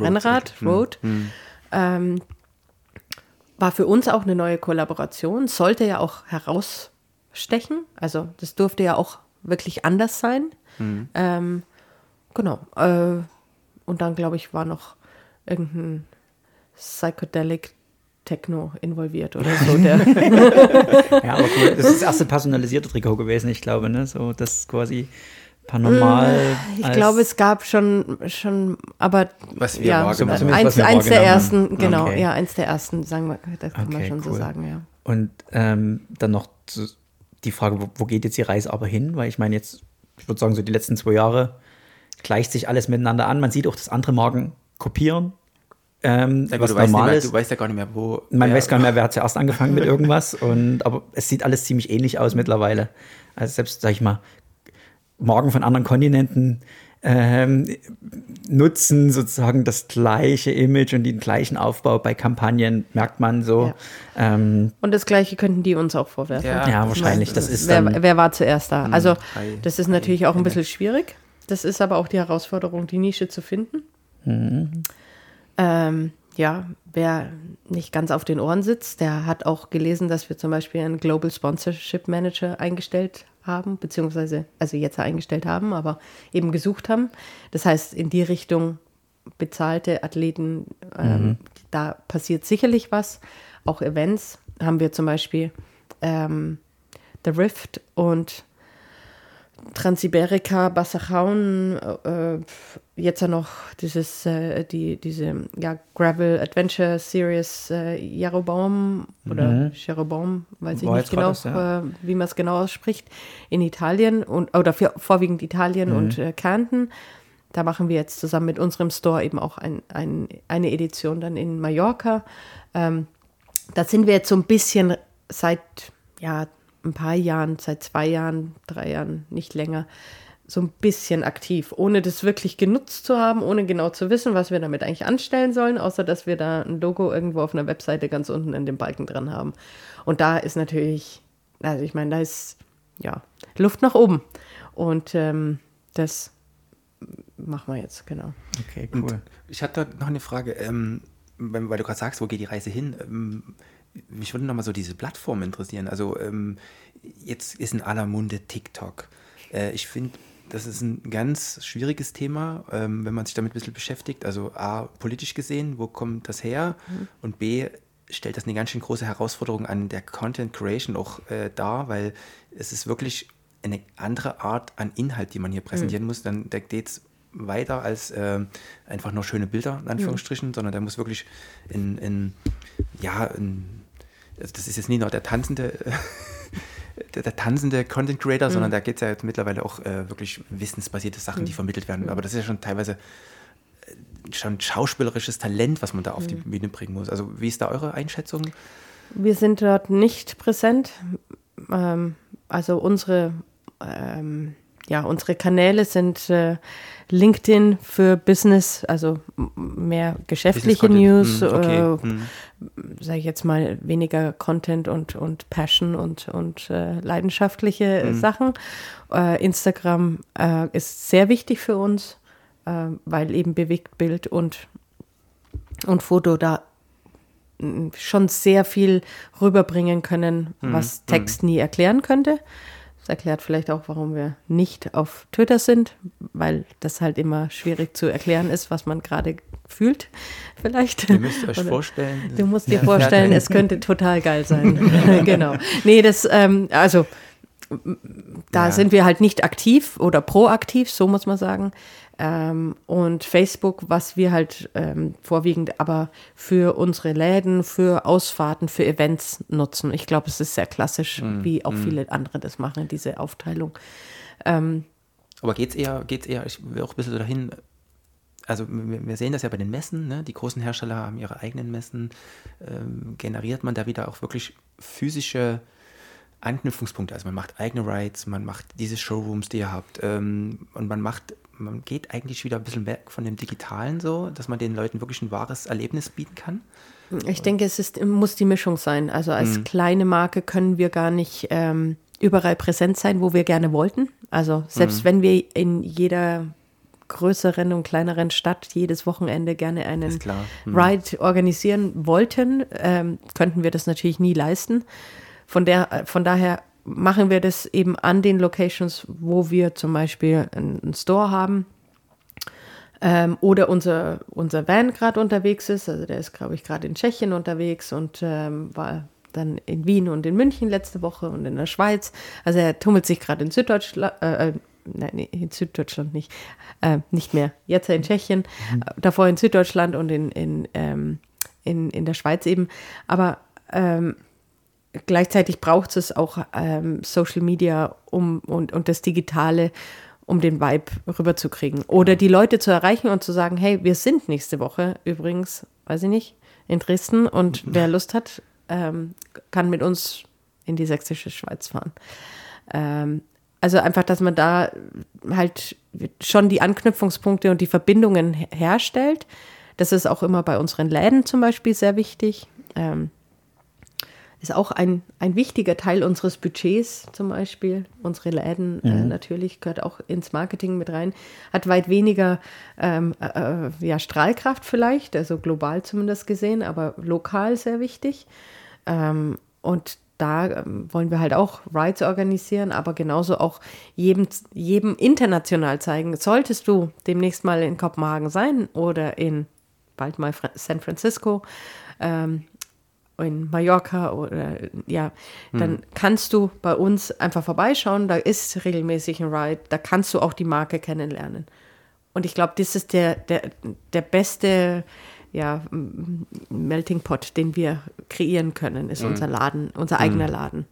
Rennrad, Road. Hm. Hm. Ähm, war für uns auch eine neue Kollaboration, sollte ja auch herausstechen. Also das durfte ja auch wirklich anders sein. Mhm. Ähm, genau. Äh, und dann, glaube ich, war noch irgendein Psychedelic Techno involviert oder so. ja, aber cool. Das ist das erste personalisierte Trikot gewesen, ich glaube, ne? So, das quasi Paranormal. Äh, ich glaube, es gab schon, schon aber was wir ja, wahrgenommen haben. Eins, eins der ersten, genau, okay. ja, eins der ersten, sagen wir, das kann okay, man schon cool. so sagen, ja. Und ähm, dann noch die Frage, wo, wo, geht jetzt die Reise aber hin? Weil ich meine, jetzt, ich würde sagen, so die letzten zwei Jahre gleicht sich alles miteinander an. Man sieht auch, dass andere Marken kopieren. Ähm, was du, normal weißt ist. du weißt ja gar nicht mehr, wo. Man weiß gar nicht mehr, wer hat zuerst angefangen mit irgendwas. Und, aber es sieht alles ziemlich ähnlich aus mittlerweile. Also selbst, sag ich mal, Morgen von anderen Kontinenten ähm, nutzen sozusagen das gleiche Image und den gleichen Aufbau bei Kampagnen, merkt man so. Ja. Ähm, und das gleiche könnten die uns auch vorwerfen. Ja, ja wahrscheinlich. Das ist wer, wer war zuerst da? Hm, also das ist natürlich auch ein bisschen schwierig. Das ist aber auch die Herausforderung, die Nische zu finden. Mhm. Ähm, ja, wer nicht ganz auf den Ohren sitzt, der hat auch gelesen, dass wir zum Beispiel einen Global Sponsorship Manager eingestellt haben, beziehungsweise also jetzt eingestellt haben, aber eben gesucht haben. Das heißt, in die Richtung bezahlte Athleten, ähm, mhm. da passiert sicherlich was. Auch Events haben wir zum Beispiel ähm, The Rift und Transsiberica, Bassachaun, äh, jetzt ja noch dieses, äh, die, diese ja, Gravel Adventure Series äh, Jeroboam oder mhm. Jeroboam, weiß ich War nicht genau, das, ja. äh, wie man es genau ausspricht, in Italien und oder für, vorwiegend Italien mhm. und äh, Kärnten. Da machen wir jetzt zusammen mit unserem Store eben auch ein, ein, eine Edition dann in Mallorca. Ähm, da sind wir jetzt so ein bisschen seit ja, ein paar Jahren, seit zwei Jahren, drei Jahren, nicht länger, so ein bisschen aktiv, ohne das wirklich genutzt zu haben, ohne genau zu wissen, was wir damit eigentlich anstellen sollen, außer dass wir da ein Logo irgendwo auf einer Webseite ganz unten in dem Balken dran haben. Und da ist natürlich, also ich meine, da ist ja Luft nach oben. Und ähm, das machen wir jetzt, genau. Okay, cool. Und ich hatte noch eine Frage, ähm, weil du gerade sagst, wo geht die Reise hin? Ähm, mich würde nochmal so diese Plattform interessieren. Also ähm, jetzt ist in aller Munde TikTok. Äh, ich finde, das ist ein ganz schwieriges Thema, ähm, wenn man sich damit ein bisschen beschäftigt. Also A, politisch gesehen, wo kommt das her? Mhm. Und B, stellt das eine ganz schön große Herausforderung an der Content Creation auch äh, dar, weil es ist wirklich eine andere Art an Inhalt, die man hier präsentieren mhm. muss. Dann da geht es weiter als äh, einfach nur schöne Bilder, in Anführungsstrichen, mhm. sondern da muss wirklich in, in ja, in also das ist jetzt nicht nur der tanzende, der, der tanzende Content Creator, mhm. sondern da geht es ja jetzt mittlerweile auch äh, wirklich wissensbasierte Sachen, mhm. die vermittelt werden. Aber das ist ja schon teilweise äh, schon schauspielerisches Talent, was man da auf die mhm. Bühne bringen muss. Also wie ist da eure Einschätzung? Wir sind dort nicht präsent. Ähm, also unsere ähm, ja, unsere Kanäle sind äh, LinkedIn für Business, also mehr geschäftliche News, hm, okay. äh, hm. Sage ich jetzt mal weniger Content und, und Passion und, und äh, leidenschaftliche hm. Sachen. Äh, Instagram äh, ist sehr wichtig für uns, äh, weil eben Bewegtbild und, und Foto da schon sehr viel rüberbringen können, hm, was hm. Text nie erklären könnte. Das erklärt vielleicht auch, warum wir nicht auf Twitter sind, weil das halt immer schwierig zu erklären ist, was man gerade fühlt, vielleicht. Ihr müsst euch Oder vorstellen. Du musst dir vorstellen, es könnte total geil sein. genau. Nee, das, ähm, also da ja. sind wir halt nicht aktiv oder proaktiv, so muss man sagen. Ähm, und Facebook, was wir halt ähm, vorwiegend aber für unsere Läden, für Ausfahrten, für Events nutzen. Ich glaube, es ist sehr klassisch, mm, wie auch mm. viele andere das machen, diese Aufteilung. Ähm, aber geht es eher, geht's eher, ich will auch ein bisschen dahin, also wir sehen das ja bei den Messen, ne? die großen Hersteller haben ihre eigenen Messen, ähm, generiert man da wieder auch wirklich physische Anknüpfungspunkte. Also man macht eigene Rides, man macht diese Showrooms, die ihr habt ähm, und man macht man geht eigentlich wieder ein bisschen weg von dem Digitalen so, dass man den Leuten wirklich ein wahres Erlebnis bieten kann? Ich denke, es ist, muss die Mischung sein. Also als mhm. kleine Marke können wir gar nicht ähm, überall präsent sein, wo wir gerne wollten. Also selbst mhm. wenn wir in jeder größeren und kleineren Stadt jedes Wochenende gerne einen mhm. Ride organisieren wollten, ähm, könnten wir das natürlich nie leisten. Von, der, von daher machen wir das eben an den Locations, wo wir zum Beispiel einen Store haben ähm, oder unser, unser Van gerade unterwegs ist. Also der ist, glaube ich, gerade in Tschechien unterwegs und ähm, war dann in Wien und in München letzte Woche und in der Schweiz. Also er tummelt sich gerade in Süddeutschland, äh, äh nein, in Süddeutschland nicht, äh, nicht mehr. Jetzt in Tschechien, mhm. davor in Süddeutschland und in, in, ähm, in, in der Schweiz eben. Aber ähm, gleichzeitig braucht es auch ähm, Social Media um, und, und das Digitale, um den Vibe rüberzukriegen. Oder die Leute zu erreichen und zu sagen, hey, wir sind nächste Woche übrigens, weiß ich nicht, in Dresden und wer Lust hat, ähm, kann mit uns in die sächsische Schweiz fahren. Ähm, also einfach, dass man da halt schon die Anknüpfungspunkte und die Verbindungen herstellt. Das ist auch immer bei unseren Läden zum Beispiel sehr wichtig. Ähm, ist auch ein, ein wichtiger Teil unseres Budgets zum Beispiel. Unsere Läden äh, mhm. äh, natürlich gehört auch ins Marketing mit rein. Hat weit weniger ähm, äh, äh, ja, Strahlkraft vielleicht, also global zumindest gesehen, aber lokal sehr wichtig. Ähm, und da ähm, wollen wir halt auch Rides organisieren, aber genauso auch jedem, jedem international zeigen. Solltest du demnächst mal in Kopenhagen sein oder in bald mal San Francisco, ähm, in Mallorca oder ja, dann hm. kannst du bei uns einfach vorbeischauen. Da ist regelmäßig ein Ride, da kannst du auch die Marke kennenlernen. Und ich glaube, das ist der, der, der beste ja, Melting Pot, den wir kreieren können, ist hm. unser Laden, unser eigener hm. Laden.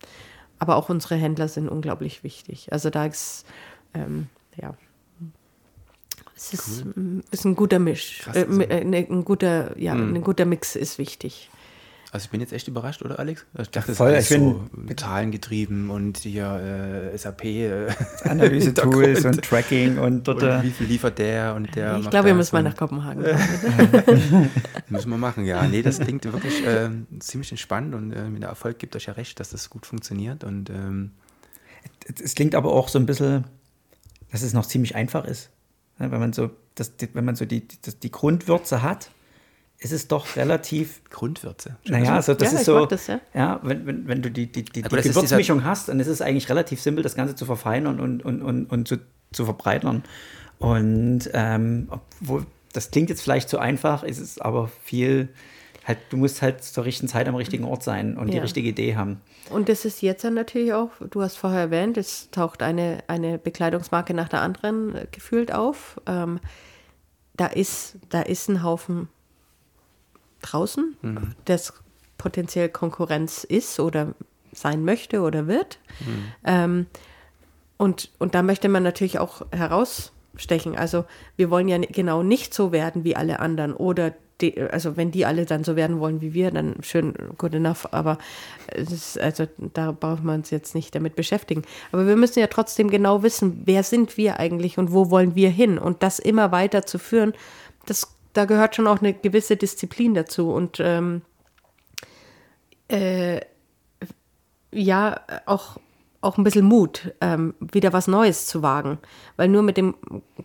Aber auch unsere Händler sind unglaublich wichtig. Also da ist, ähm, ja, es ist, cool. ist ein guter Misch, Krass, äh, also. ein guter, ja, hm. ein guter Mix ist wichtig. Also ich bin jetzt echt überrascht, oder Alex? Ich dachte, Voll, es ist so Zahlen getrieben und hier äh, SAP. Äh, Analyse-Tools und, Tracking und dort. Und äh, wie viel liefert der und der. Ich glaube, wir müssen mal nach Kopenhagen. müssen wir machen, ja. Nee, das klingt wirklich äh, ziemlich entspannt und äh, mit der Erfolg gibt euch ja recht, dass das gut funktioniert. Und ähm, es klingt aber auch so ein bisschen, dass es noch ziemlich einfach ist. wenn man so, das, wenn man so die, die, die Grundwürze hat ist es doch relativ. Grundwürze. Naja, also das ja, ist so. Das, ja. ja, wenn, wenn, wenn du die, die, die, die Gewürzmischung hast, dann ist es eigentlich relativ simpel, das Ganze zu verfeinern und, und, und, und zu, zu verbreitern. Und ähm, obwohl, das klingt jetzt vielleicht zu einfach, ist es aber viel. Halt, du musst halt zur richtigen Zeit am richtigen Ort sein und ja. die richtige Idee haben. Und das ist jetzt dann natürlich auch, du hast vorher erwähnt, es taucht eine, eine Bekleidungsmarke nach der anderen äh, gefühlt auf. Ähm, da, ist, da ist ein Haufen draußen, mhm. das potenziell Konkurrenz ist oder sein möchte oder wird. Mhm. Ähm, und, und da möchte man natürlich auch herausstechen. Also wir wollen ja genau nicht so werden wie alle anderen oder die, also wenn die alle dann so werden wollen wie wir, dann schön, good enough, aber ist, also da braucht man uns jetzt nicht damit beschäftigen. Aber wir müssen ja trotzdem genau wissen, wer sind wir eigentlich und wo wollen wir hin und das immer weiter zu führen, das da gehört schon auch eine gewisse Disziplin dazu und ähm, äh, ja, auch, auch ein bisschen Mut, ähm, wieder was Neues zu wagen. Weil nur mit dem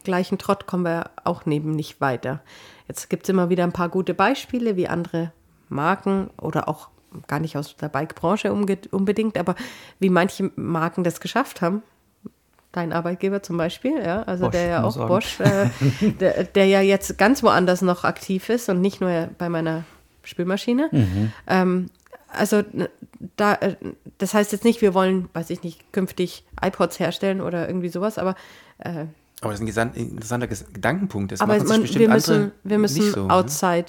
gleichen Trott kommen wir auch neben nicht weiter. Jetzt gibt es immer wieder ein paar gute Beispiele, wie andere Marken oder auch gar nicht aus der Bike-Branche unbedingt, aber wie manche Marken das geschafft haben. Dein Arbeitgeber zum Beispiel, ja, also Bosch, der ja auch Bosch, äh, der, der, ja jetzt ganz woanders noch aktiv ist und nicht nur bei meiner Spülmaschine. Mhm. Ähm, also da, äh, das heißt jetzt nicht, wir wollen, weiß ich nicht, künftig iPods herstellen oder irgendwie sowas, aber äh, aber das ist ein interessanter Gedankenpunkt. Das aber man, wir müssen, wir müssen so, ne? outside,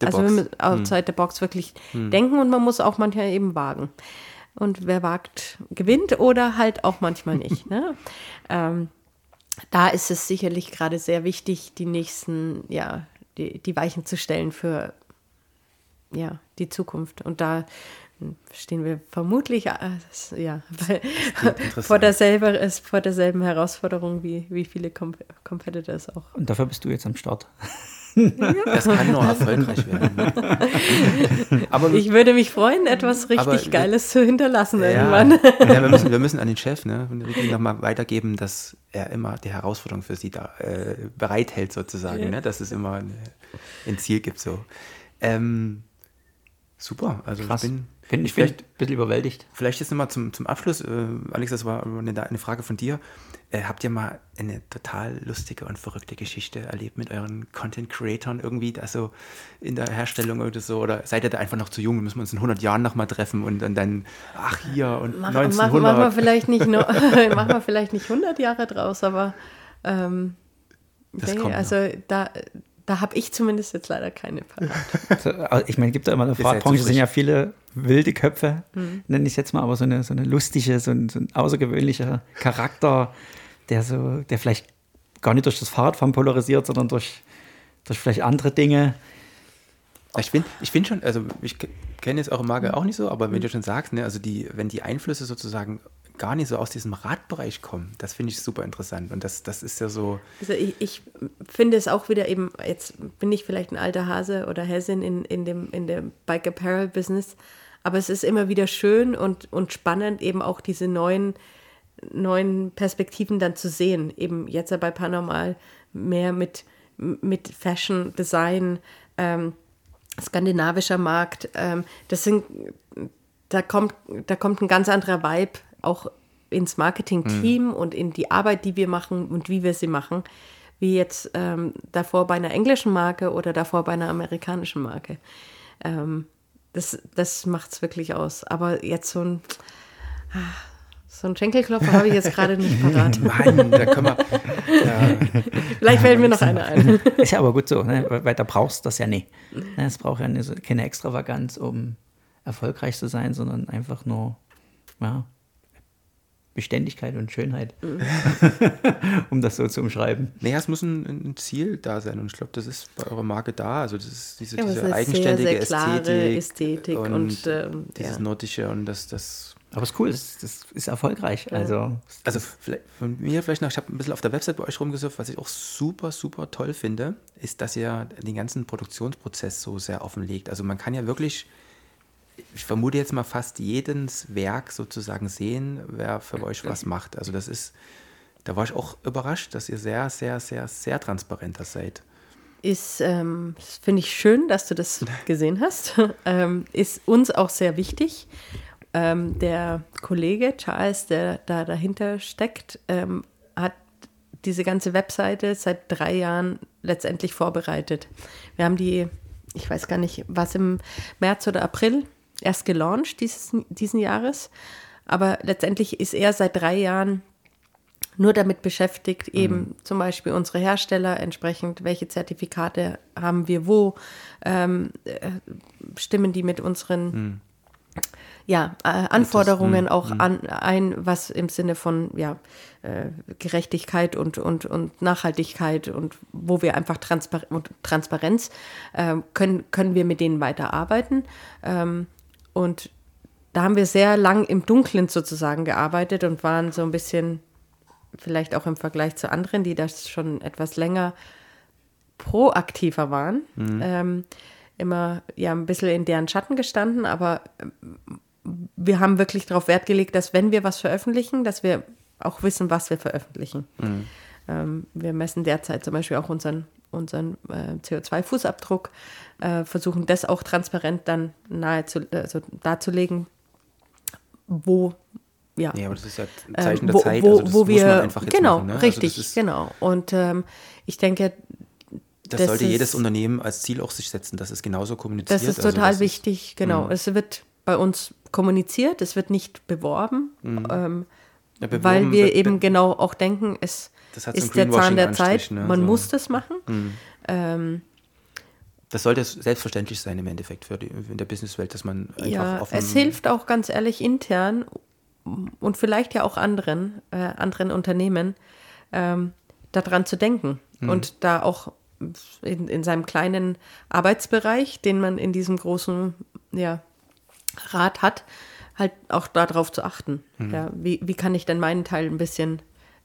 ne? also wir müssen outside hm. the box wirklich hm. denken und man muss auch manchmal eben wagen. Und wer wagt, gewinnt oder halt auch manchmal nicht. ne? ähm, da ist es sicherlich gerade sehr wichtig, die nächsten, ja, die, die Weichen zu stellen für ja, die Zukunft. Und da stehen wir vermutlich äh, ja, vor, derselben, vor derselben Herausforderung wie, wie viele Com Competitors auch. Und dafür bist du jetzt am Start. Das kann nur erfolgreich werden. Aber, ich würde mich freuen, etwas richtig Geiles zu hinterlassen ja, irgendwann. Ja, wir, müssen, wir müssen an den Chef ne, nochmal weitergeben, dass er immer die Herausforderung für sie da äh, bereithält, sozusagen. Ja. Ne, dass es immer ein, ein Ziel gibt. So. Ähm, super. Also Krass. ich bin bin, ich bin ein bisschen überwältigt. Vielleicht jetzt nochmal zum, zum Abschluss, äh, Alex, das war eine, eine Frage von dir. Äh, habt ihr mal eine total lustige und verrückte Geschichte erlebt mit euren Content-Creatoren irgendwie, also in der Herstellung oder so? Oder seid ihr da einfach noch zu jung? Müssen wir uns in 100 Jahren nochmal treffen und, und dann, ach hier und mach, 1900. Machen wir vielleicht nicht, machen wir vielleicht nicht 100 Jahre draus, aber ähm, das denke, kommt also da da habe ich zumindest jetzt leider keine parat. Ich meine, gibt da immer eine Fahrtbranche, sind ja viele wilde Köpfe, mhm. nenne ich es jetzt mal, aber so eine, so eine lustige, so ein, so ein außergewöhnlicher Charakter, der so, der vielleicht gar nicht durch das Fahrradfahren polarisiert, sondern durch, durch vielleicht andere Dinge. Ich finde ich find schon, also ich kenne jetzt eure Marke auch nicht so, aber wenn du schon sagst, ne, also die, wenn die Einflüsse sozusagen gar nicht so aus diesem Radbereich kommen. Das finde ich super interessant. Und das, das ist ja so. Also ich, ich, finde es auch wieder eben, jetzt bin ich vielleicht ein alter Hase oder Häsin in, in dem, in dem Bike Apparel Business, aber es ist immer wieder schön und, und spannend, eben auch diese neuen, neuen Perspektiven dann zu sehen. Eben jetzt bei Paranormal mehr mit, mit Fashion, Design, ähm, skandinavischer Markt. Ähm, das sind, da kommt, da kommt ein ganz anderer Vibe auch ins Marketing-Team mhm. und in die Arbeit, die wir machen und wie wir sie machen, wie jetzt ähm, davor bei einer englischen Marke oder davor bei einer amerikanischen Marke. Ähm, das das macht es wirklich aus. Aber jetzt so ein, so ein Schenkelklopfer habe ich jetzt gerade nicht parat. Mann, da können wir. Ja. Vielleicht fällt mir noch einer ein. Ist ja aber gut so, ne? weil da brauchst du das ja nicht. Es braucht ja keine Extravaganz, um erfolgreich zu sein, sondern einfach nur ja, Beständigkeit und Schönheit, mhm. um das so zu umschreiben. Naja, es muss ein, ein Ziel da sein und ich glaube, das ist bei eurer Marke da. Also das ist diese, ja, diese eigenständige sehr, sehr Ästhetik, Ästhetik, und, und ähm, dieses ja. Nordische und das, das aber es ist cool, das, das ist erfolgreich. Ja. Also, also von mir vielleicht noch, ich habe ein bisschen auf der Website bei euch rumgesucht, was ich auch super, super toll finde, ist, dass ihr den ganzen Produktionsprozess so sehr offenlegt. Also man kann ja wirklich ich vermute jetzt mal fast jedes Werk sozusagen sehen, wer für euch was macht. Also das ist, da war ich auch überrascht, dass ihr sehr, sehr, sehr, sehr transparenter seid. Ist, ähm, finde ich schön, dass du das gesehen hast. ähm, ist uns auch sehr wichtig. Ähm, der Kollege Charles, der da dahinter steckt, ähm, hat diese ganze Webseite seit drei Jahren letztendlich vorbereitet. Wir haben die, ich weiß gar nicht, was im März oder April erst gelauncht dieses, diesen Jahres. Aber letztendlich ist er seit drei Jahren nur damit beschäftigt, eben mhm. zum Beispiel unsere Hersteller entsprechend, welche Zertifikate haben wir wo, ähm, äh, stimmen die mit unseren mhm. ja, äh, Anforderungen das, auch mhm. an, ein, was im Sinne von ja, äh, Gerechtigkeit und, und, und Nachhaltigkeit und wo wir einfach Transpar und Transparenz äh, können, können wir mit denen weiterarbeiten. Ähm, und da haben wir sehr lang im Dunkeln sozusagen gearbeitet und waren so ein bisschen, vielleicht auch im Vergleich zu anderen, die das schon etwas länger proaktiver waren, mhm. ähm, immer ja ein bisschen in deren Schatten gestanden, aber ähm, wir haben wirklich darauf Wert gelegt, dass wenn wir was veröffentlichen, dass wir auch wissen, was wir veröffentlichen. Mhm. Ähm, wir messen derzeit zum Beispiel auch unseren unseren äh, CO2-Fußabdruck, äh, versuchen das auch transparent dann nahezu, also darzulegen, wo ja. Ja, aber das ist ja ein ähm, Zeichen der wo, Zeit. Wo, also das wo wir, muss man einfach jetzt genau, machen. Ne? richtig, also genau. Und ähm, ich denke, das, das sollte ist, jedes Unternehmen als Ziel auch sich setzen, dass es genauso kommuniziert. Das ist also total also, das wichtig, ist, genau. Mh. Es wird bei uns kommuniziert, es wird nicht beworben, mhm. ähm, ja, beworben weil wir be eben genau auch denken, es ist der Zahn der Zeit, ne? man so. muss das machen. Mhm. Ähm, das sollte selbstverständlich sein im Endeffekt für die, in der Businesswelt, dass man einfach ja, auf Es hilft auch ganz ehrlich intern und vielleicht ja auch anderen, äh, anderen Unternehmen, ähm, daran zu denken mhm. und da auch in, in seinem kleinen Arbeitsbereich, den man in diesem großen ja, Rat hat, halt auch darauf zu achten. Mhm. Ja, wie, wie kann ich denn meinen Teil ein bisschen,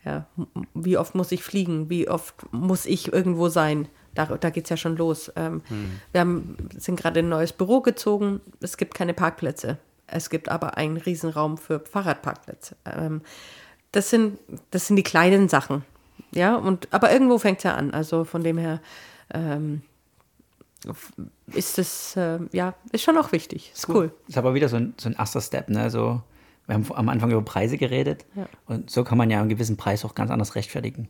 ja, wie oft muss ich fliegen, wie oft muss ich irgendwo sein? Da, da geht es ja schon los. Ähm, mhm. Wir haben, sind gerade in ein neues Büro gezogen. Es gibt keine Parkplätze. Es gibt aber einen Riesenraum für Fahrradparkplätze. Ähm, das, sind, das sind die kleinen Sachen. Ja, und aber irgendwo fängt es ja an. Also von dem her ähm, ist es, äh, ja, ist schon auch wichtig. Ist cool. cool. Ist aber wieder so ein, so ein erster Step, ne? So, wir haben am Anfang über Preise geredet ja. und so kann man ja einen gewissen Preis auch ganz anders rechtfertigen.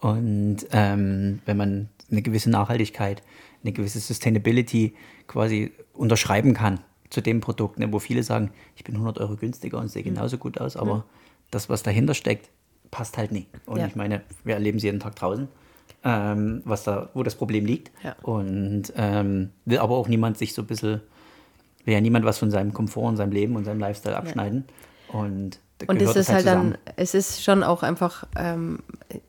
Und ähm, wenn man eine gewisse Nachhaltigkeit, eine gewisse Sustainability quasi unterschreiben kann zu dem Produkt, ne, wo viele sagen, ich bin 100 Euro günstiger und sehe mhm. genauso gut aus, aber mhm. das, was dahinter steckt, passt halt nicht. Und ja. ich meine, wir erleben sie jeden Tag draußen, ähm, was da, wo das Problem liegt. Ja. Und ähm, will aber auch niemand sich so ein bisschen, will ja niemand was von seinem Komfort und seinem Leben und seinem Lifestyle abschneiden. Ja. Und und es ist halt, halt dann, es ist schon auch einfach, ähm,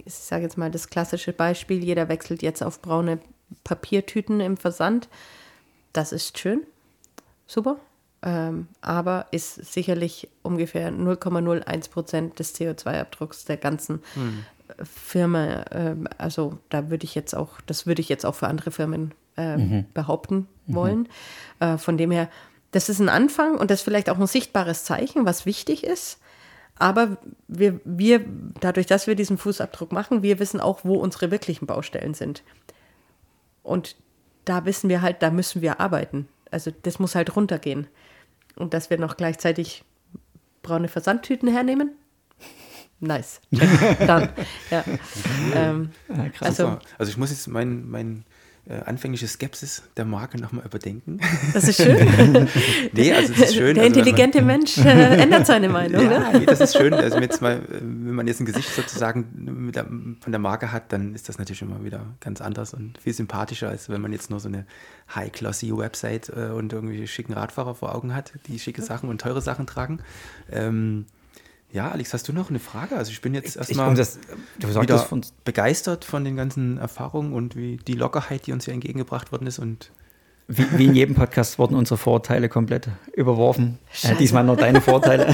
ich sage jetzt mal das klassische Beispiel, jeder wechselt jetzt auf braune Papiertüten im Versand. Das ist schön, super, ähm, aber ist sicherlich ungefähr 0,01 Prozent des CO2-Abdrucks der ganzen hm. Firma. Ähm, also da würde ich jetzt auch, das würde ich jetzt auch für andere Firmen äh, mhm. behaupten mhm. wollen. Mhm. Äh, von dem her, das ist ein Anfang und das ist vielleicht auch ein sichtbares Zeichen, was wichtig ist. Aber wir, wir, dadurch, dass wir diesen Fußabdruck machen, wir wissen auch, wo unsere wirklichen Baustellen sind. Und da wissen wir halt, da müssen wir arbeiten. Also das muss halt runtergehen. Und dass wir noch gleichzeitig braune Versandtüten hernehmen. Nice. Dann. Ja. Ähm, ja, also, also ich muss jetzt mein, mein anfängliche Skepsis der Marke nochmal überdenken. Das ist schön. nee, also das ist schön. Der also intelligente man, Mensch äh, ändert seine Meinung. ja, nee, das ist schön. Also jetzt mal, äh, wenn man jetzt ein Gesicht sozusagen der, von der Marke hat, dann ist das natürlich immer wieder ganz anders und viel sympathischer, als wenn man jetzt nur so eine high-classy Website äh, und irgendwie schicken Radfahrer vor Augen hat, die schicke Sachen und teure Sachen tragen. Ähm, ja, Alex, hast du noch eine Frage? Also ich bin jetzt erstmal wieder von begeistert von den ganzen Erfahrungen und wie die Lockerheit, die uns hier entgegengebracht worden ist und wie, wie, in jedem Podcast wurden unsere Vorteile komplett überworfen. Äh, diesmal nur deine Vorteile.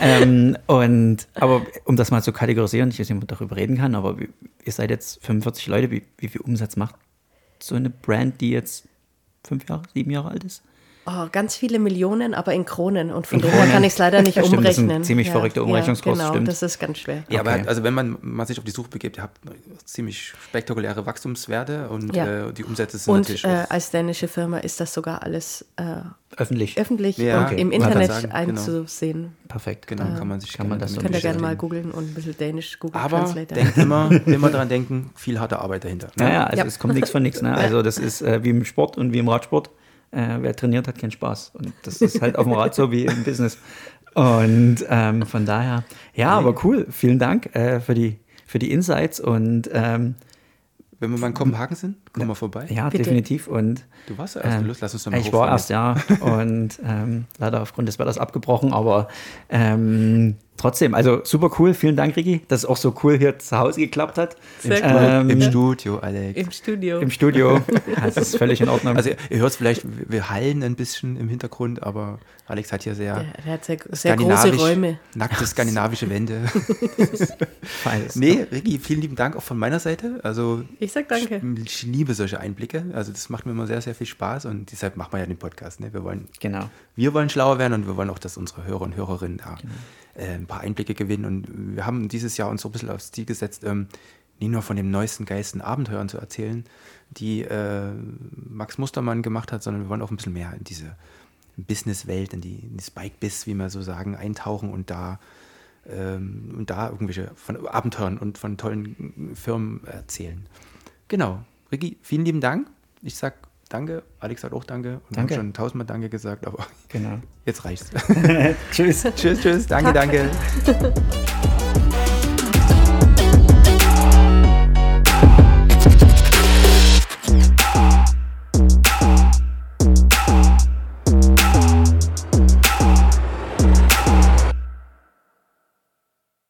ähm, und aber um das mal zu kategorisieren, ich weiß nicht, ob man darüber reden kann, aber ihr seid jetzt 45 Leute, wie, wie viel Umsatz macht so eine Brand, die jetzt fünf Jahre, sieben Jahre alt ist? Oh, ganz viele Millionen, aber in Kronen. Und von daher kann ich es leider nicht stimmt, umrechnen. Das ist ein ziemlich ja, verrückter Umrechnungskurs, ja, genau, stimmt. das ist ganz schwer. Ja, okay. aber also wenn man, man sich auf die Suche begibt, ihr habt ziemlich spektakuläre Wachstumswerte und ja. äh, die Umsätze sind und, natürlich. Und äh, als dänische Firma ist das sogar alles äh, öffentlich, öffentlich ja, okay. im Internet sagen, genau. einzusehen. Genau. Perfekt, genau, kann man sich kann man das Könnt ihr gerne mal googeln und ein bisschen Dänisch googeln. Aber Translator. denkt immer, immer daran denken, viel harte Arbeit dahinter. Naja, also es kommt nichts von nichts. Ne? Also das ist äh, wie im Sport und wie im Radsport äh, wer trainiert, hat keinen Spaß. Und das ist halt auf dem Rad so wie im Business. Und ähm, von daher, ja, aber cool. Vielen Dank äh, für, die, für die Insights und ähm, wenn wir mal in Kopenhagen sind, kommen wir vorbei. Ja, Bitte. definitiv. Und, du warst ja erst, ähm, lass uns doch mal Ich war erst, ja. Und ähm, leider aufgrund des Wetters abgebrochen, aber ähm, trotzdem, also super cool. Vielen Dank, Ricky, dass es auch so cool hier zu Hause geklappt hat. Sehr cool. Ähm, Im Studio, Alex. Im Studio. Im Studio. das ist völlig in Ordnung. Also ihr hört es vielleicht, wir hallen ein bisschen im Hintergrund, aber Alex hat hier sehr, der, der hat sehr, sehr große Räume. Nackte skandinavische Wände. Feines. nee, Ricky, vielen lieben Dank auch von meiner Seite. Also ich sag danke. Ich, liebe solche Einblicke. Also das macht mir immer sehr, sehr viel Spaß und deshalb machen wir ja den Podcast. Ne? Wir wollen, genau. wir wollen schlauer werden und wir wollen auch, dass unsere Hörer und Hörerinnen da genau. Äh, ein paar Einblicke gewinnen. Und wir haben dieses Jahr uns so ein bisschen aufs Ziel gesetzt, ähm, nicht nur von dem neuesten, geilsten Abenteuern zu erzählen, die äh, Max Mustermann gemacht hat, sondern wir wollen auch ein bisschen mehr in diese Businesswelt, in die, in die Spike-Biz, wie wir so sagen, eintauchen und da, ähm, und da irgendwelche von Abenteuern und von tollen Firmen erzählen. Genau. Ricky, vielen lieben Dank. Ich sag danke. Alex sagt auch danke. Und danke. haben schon tausendmal danke gesagt, aber genau. jetzt reicht's. tschüss. tschüss, tschüss. Danke, danke.